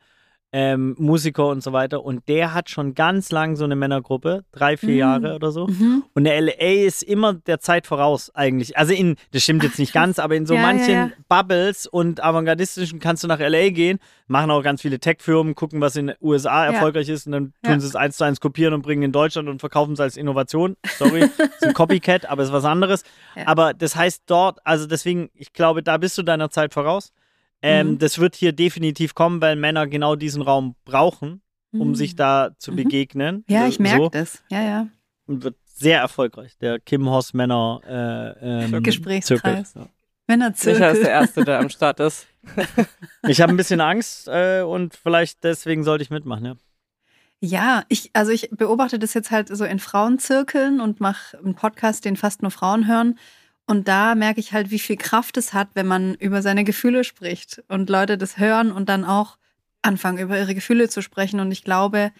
ähm, Musiker und so weiter und der hat schon ganz lang so eine Männergruppe, drei vier Mhm. Jahre oder so. Mhm. Und der LA ist immer der Zeit voraus eigentlich. Also in, das stimmt jetzt nicht ganz, aber in so Ja, ja, manchen ja. Bubbles und avantgardistischen kannst du nach LA gehen, machen auch ganz viele Tech-Firmen, gucken, was in den USA Ja. erfolgreich ist und dann tun Ja. sie es eins zu eins kopieren und bringen in Deutschland und verkaufen es als Innovation. Sorry, ist ein Copycat, aber ist was anderes. Ja. Aber das heißt dort, also deswegen, ich glaube, da bist du deiner Zeit voraus. Ähm, Mhm. Das wird hier definitiv kommen, weil Männer genau diesen Raum brauchen, um Mhm. sich da zu Mhm. begegnen. Ja, ich merke So das. Ja, ja. und wird sehr erfolgreich. Der Kim Hoss Männer äh, ähm, Gesprächskreis. Zirkel. Micha ist der Männerzirkel. Erste, der am Start ist. Ich habe ein bisschen Angst äh, und vielleicht deswegen sollte ich mitmachen. Ja. Ja, ich, also ich beobachte das jetzt halt so in Frauenzirkeln und mache einen Podcast, den fast nur Frauen hören. Und da merke ich halt, wie viel Kraft es hat, wenn man über seine Gefühle spricht und Leute das hören und dann auch anfangen, über ihre Gefühle zu sprechen. Und ich glaube,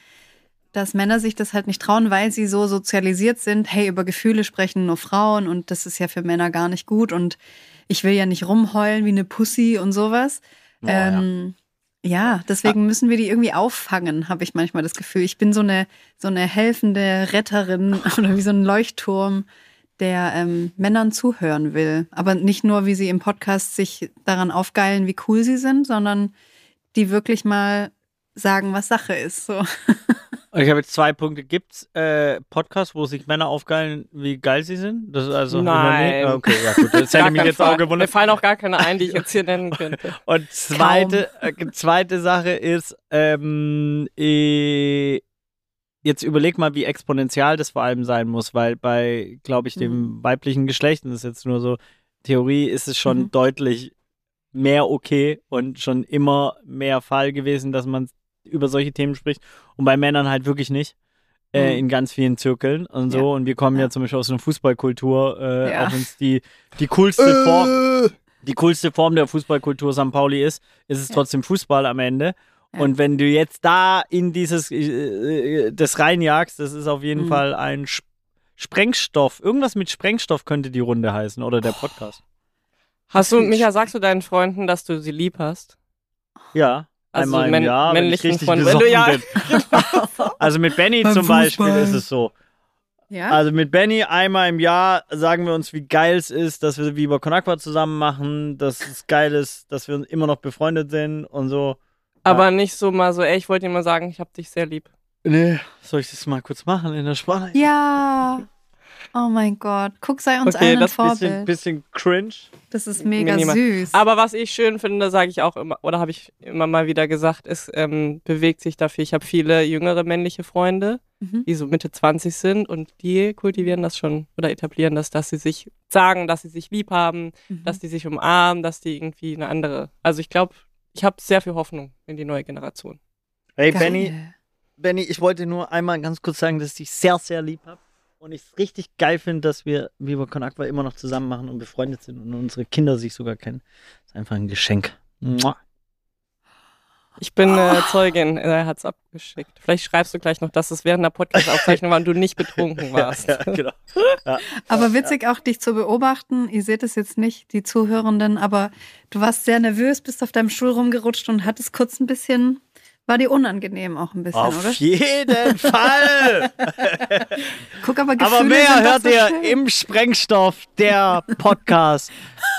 dass Männer sich das halt nicht trauen, weil sie so sozialisiert sind, hey, über Gefühle sprechen nur Frauen und das ist ja für Männer gar nicht gut und ich will ja nicht rumheulen wie eine Pussy und sowas. Oh, ja. ähm, ja, deswegen müssen wir die irgendwie auffangen, habe ich manchmal das Gefühl. Ich bin so eine, so eine helfende Retterin oder wie so ein Leuchtturm, der ähm, Männern zuhören will. Aber nicht nur, wie sie im Podcast sich daran aufgeilen, wie cool sie sind, sondern die wirklich mal sagen, was Sache ist. So. Ich habe jetzt zwei Punkte. Gibt es äh, Podcasts, wo sich Männer aufgeilen, wie geil sie sind? Das ist also Nein. Ah, Okay, ja gut. Das hätte mich jetzt auch Fall. Mir gewundert. fallen auch gar keine ein, die ich jetzt hier nennen könnte. Und zweite, äh, zweite Sache ist, ähm, äh, jetzt überleg mal, wie exponentiell das vor allem sein muss, weil bei, glaube ich, dem weiblichen Geschlecht, und das ist jetzt nur so Theorie, ist es schon Mhm. deutlich mehr okay und schon immer mehr Fall gewesen, dass man über solche Themen spricht. Und bei Männern halt wirklich nicht. Äh, Mhm. in ganz vielen Zirkeln und so. Ja. Und wir kommen ja. Ja. zum Beispiel aus einer Fußballkultur, äh, Ja. auch wenn es die, die coolste Form die coolste Form der Fußballkultur St. Pauli ist, ist es trotzdem Fußball am Ende. Ja. Und wenn du jetzt da in dieses äh, äh, das reinjagst, das ist auf jeden Mhm. Fall ein Sp Sprengstoff. Irgendwas mit Sprengstoff könnte die Runde heißen oder der Podcast. Hast du, Micha, sagst du deinen Freunden, dass du sie lieb hast? Ja, Also einmal im Jahr, wenn ich männlichen richtig Freunde. Wenn du ja- bin. Also mit Benny Beim zum Beispiel Fußball. ist es so. Ja? Also mit Benny einmal im Jahr sagen wir uns, wie geil es ist, dass wir Viva Con Aqua zusammen machen, dass es geil ist, dass wir immer noch befreundet sind und so. Aber nicht so mal so, ey, ich wollte dir mal sagen, ich hab dich sehr lieb. Nee, soll ich das mal kurz machen in der Sprache? Ja. Oh mein Gott. Guck, sei uns Okay, allen ein das Bisschen, Vorbild. bisschen cringe. Das ist mega Minimal. süß. Aber was ich schön finde, sage ich auch immer, oder habe ich immer mal wieder gesagt, es ähm, bewegt sich dafür. Ich habe viele jüngere männliche Freunde, Mhm. die so Mitte 20 sind und die kultivieren das schon oder etablieren das, dass sie sich sagen, dass sie sich lieb haben, Mhm. dass die sich umarmen, dass die irgendwie eine andere. Also ich glaube, ich habe sehr viel Hoffnung in die neue Generation. Hey, Geil. Benny, Benny, ich wollte nur einmal ganz kurz sagen, dass ich dich sehr, sehr lieb habe. Und ich es richtig geil finde, dass wir Viva Con Aqua immer noch zusammen machen und befreundet sind und unsere Kinder sich sogar kennen. Das ist einfach ein Geschenk. Mua. Ich bin äh, Zeugin, er hat's abgeschickt. Vielleicht schreibst du gleich noch, dass es während der Podcast-Aufzeichnung war und du nicht betrunken warst. Ja, genau. Aber witzig auch, dich zu beobachten. Ihr seht es jetzt nicht, die Zuhörenden, aber du warst sehr nervös, bist auf deinem Stuhl rumgerutscht und hattest kurz ein bisschen, war dir unangenehm auch ein bisschen, Auf oder? jeden Fall! Guck, aber Gefühle Aber mehr hört so ihr schön. im Sprengstoff, der Podcast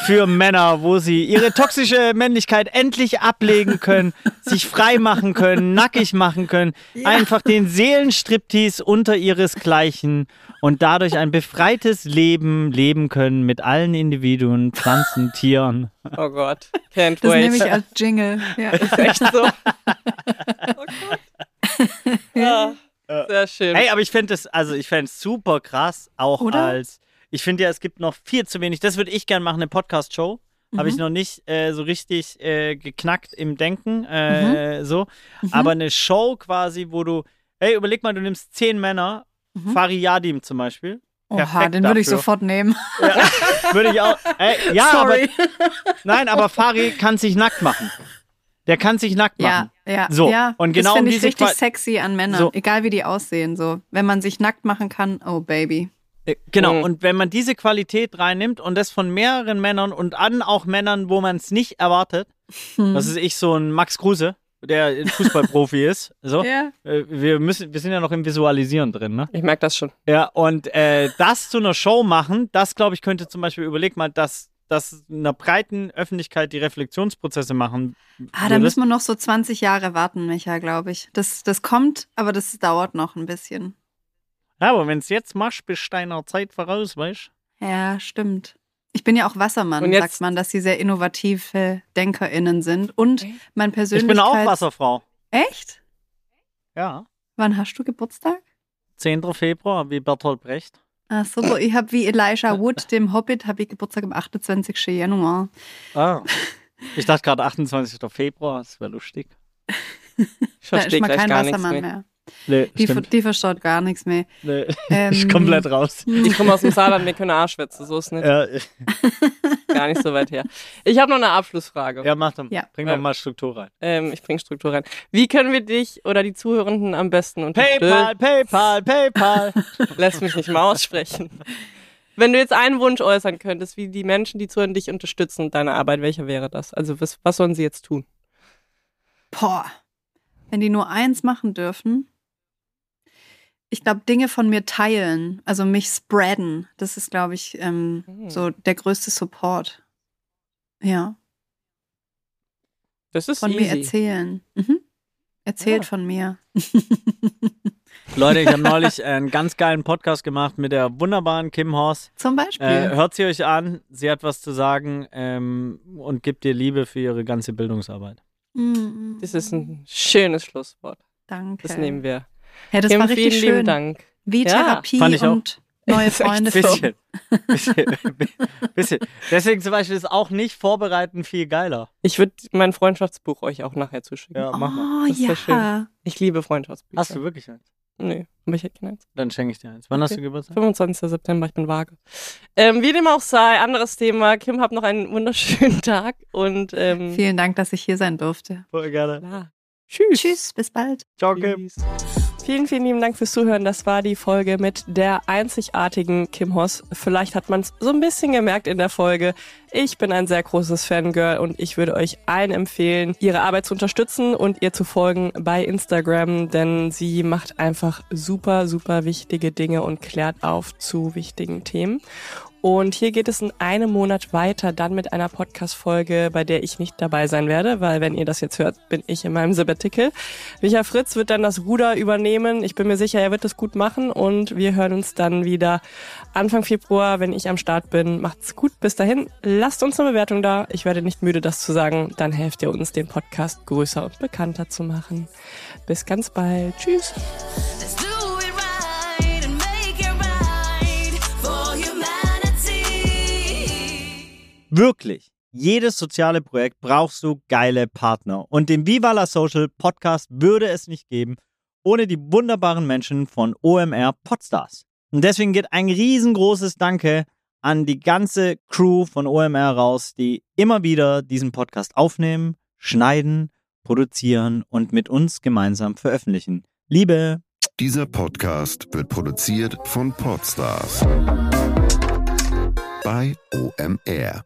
für Männer, wo sie ihre toxische Männlichkeit endlich ablegen können, sich frei machen können, nackig machen können, einfach den Seelenstriptease unter ihresgleichen und dadurch ein befreites Leben leben können mit allen Individuen, Pflanzen, Tieren. Oh Gott, can't Das wait. nehme ich als Jingle. Ja. ist echt so. oh Gott. Ja, sehr schön. Hey, aber ich fände es, also ich fände es super krass, auch Oder? als. Ich finde ja, es gibt noch viel zu wenig. Das würde ich gerne machen, eine Podcast-Show. Habe ich Mhm. noch nicht äh, so richtig äh, geknackt im Denken, äh, so. Mhm. Aber eine Show quasi, wo du, hey, überleg mal, du nimmst zehn Männer, Mhm. Fari Yadim zum Beispiel. Oha, den würde ich sofort nehmen. Würde ich auch. Ey, ja, Sorry. aber nein, aber Fari kann sich nackt machen. Der kann sich nackt machen. Ja, ja. So, ja. und genau das um finde ich richtig Qua- sexy an Männern, So. egal wie die aussehen. So, wenn man sich nackt machen kann, oh Baby. Äh, Genau, Mhm. und wenn man diese Qualität reinnimmt und das von mehreren Männern und an auch Männern, wo man es nicht erwartet, Hm. das ist ich so ein Max Kruse, der ein Fußballprofi ist, so. Ja. Äh, Wir müssen, wir sind ja noch im Visualisieren drin, ne? Ich merke das schon. Ja, und äh, das zu einer Show machen, das glaube ich könnte zum Beispiel, überleg mal, dass, dass einer breiten Öffentlichkeit die Reflexionsprozesse machen. Ah, da müssen wir noch so 20 Jahre warten, Micha, glaube ich. Das, das kommt, aber das dauert noch ein bisschen. Ja, aber wenn es jetzt machst, bist du deiner Zeit voraus, weißt Ja, stimmt. Ich bin ja auch Wassermann, Und jetzt- sagt man, dass sie sehr innovative DenkerInnen sind. Und mein Ich Persönlichkeits... bin auch Wasserfrau. Echt? Ja. Wann hast du Geburtstag? 10. Februar, wie Bertolt Brecht. So, boah, ich habe wie Elijah Wood, dem Hobbit, habe ich Geburtstag am 28. Januar. Ah. Ich dachte gerade 28. Februar, das wäre lustig. Ich Da ist verstehe mal gleich kein gar nichts Wassermann mehr. mehr. Nee, Die, stimmt. die verstaut gar nichts mehr. Nee. Ähm, ich komplett raus. Ich komme aus dem Saarland, wir können Arschwätze, so ist nicht Ja, gar nicht so weit her. Ich habe noch eine Abschlussfrage. ja mach doch. Ja. Bring doch Ähm, mal Struktur rein. Ähm, ich bringe Struktur rein. Wie können wir dich oder die Zuhörenden am besten unterstützen? PayPal, PayPal, PayPal. Lass mich nicht mal aussprechen. Wenn du jetzt einen Wunsch äußern könntest, wie die Menschen, die zuhören, dich unterstützen und deine Arbeit, welcher wäre das? Also was, was sollen sie jetzt tun? Boah, wenn die nur eins machen dürfen. Ich glaube, Dinge von mir teilen, also mich spreaden, das ist, glaube ich, ähm, Hm. so der größte Support. Ja, Das ist von mir easy. erzählen. Mhm. Erzählt Ja. von mir. Leute, ich habe neulich einen ganz geilen Podcast gemacht mit der wunderbaren Kim Horst. Zum Beispiel. Äh, hört sie euch an, sie hat was zu sagen ähm, und gibt ihr Liebe für ihre ganze Bildungsarbeit. Mm, Das ist ein schönes Schlusswort. Danke. Das nehmen wir. Ja, das Kim, war richtig vielen schön. lieben Dank. Wie Ja, Therapie fand ich auch. und neue Freunde. Bisschen. bisschen. bisschen. Deswegen zum Beispiel ist auch nicht vorbereiten viel geiler. Ich würde mein Freundschaftsbuch euch auch nachher zuschicken. Ja, mach mal. Oh Das ist ja schön. ja. Ich liebe Freundschaftsbücher. Hast du wirklich eins? Nee, aber ich hätte keinen. Dann schenke ich dir eins. Wann hast Okay. du Geburtstag? 25. September, ich bin vage. Ähm, wie dem auch sei, anderes Thema. Kim, hab noch einen wunderschönen Tag und ähm, Vielen Dank, dass ich hier sein durfte. Voll gerne. klar. Tschüss. Tschüss, bis bald. Ciao, Kim. Tschüss. Vielen, vielen lieben Dank fürs Zuhören. Das war die Folge mit der einzigartigen Kim Hoss. Vielleicht hat man es so ein bisschen gemerkt in der Folge. Ich bin ein sehr großes Fangirl und ich würde euch allen empfehlen, ihre Arbeit zu unterstützen und ihr zu folgen bei Instagram, denn sie macht einfach super, super wichtige Dinge und klärt auf zu wichtigen Themen. Und hier geht es in einem Monat weiter, dann mit einer Podcast-Folge, bei der ich nicht dabei sein werde, weil wenn ihr das jetzt hört, bin ich in meinem Sabbatical. Micha Fritz wird dann das Ruder übernehmen. Ich bin mir sicher, er wird das gut machen und wir hören uns dann wieder Anfang Februar, wenn ich am Start bin. Macht's gut. Bis dahin, lasst uns eine Bewertung da. Ich werde nicht müde, das zu sagen. Dann helft ihr uns, den Podcast größer und bekannter zu machen. Bis ganz bald. Tschüss. Wirklich. Jedes soziale Projekt brauchst du geile Partner. Und den Viva la Social Podcast würde es nicht geben, ohne die wunderbaren Menschen von OMR Podstars. Und deswegen geht ein riesengroßes Danke an die ganze Crew von OMR raus, die immer wieder diesen Podcast aufnehmen, schneiden, produzieren und mit uns gemeinsam veröffentlichen. Liebe! Dieser Podcast wird produziert von Podstars bei OMR.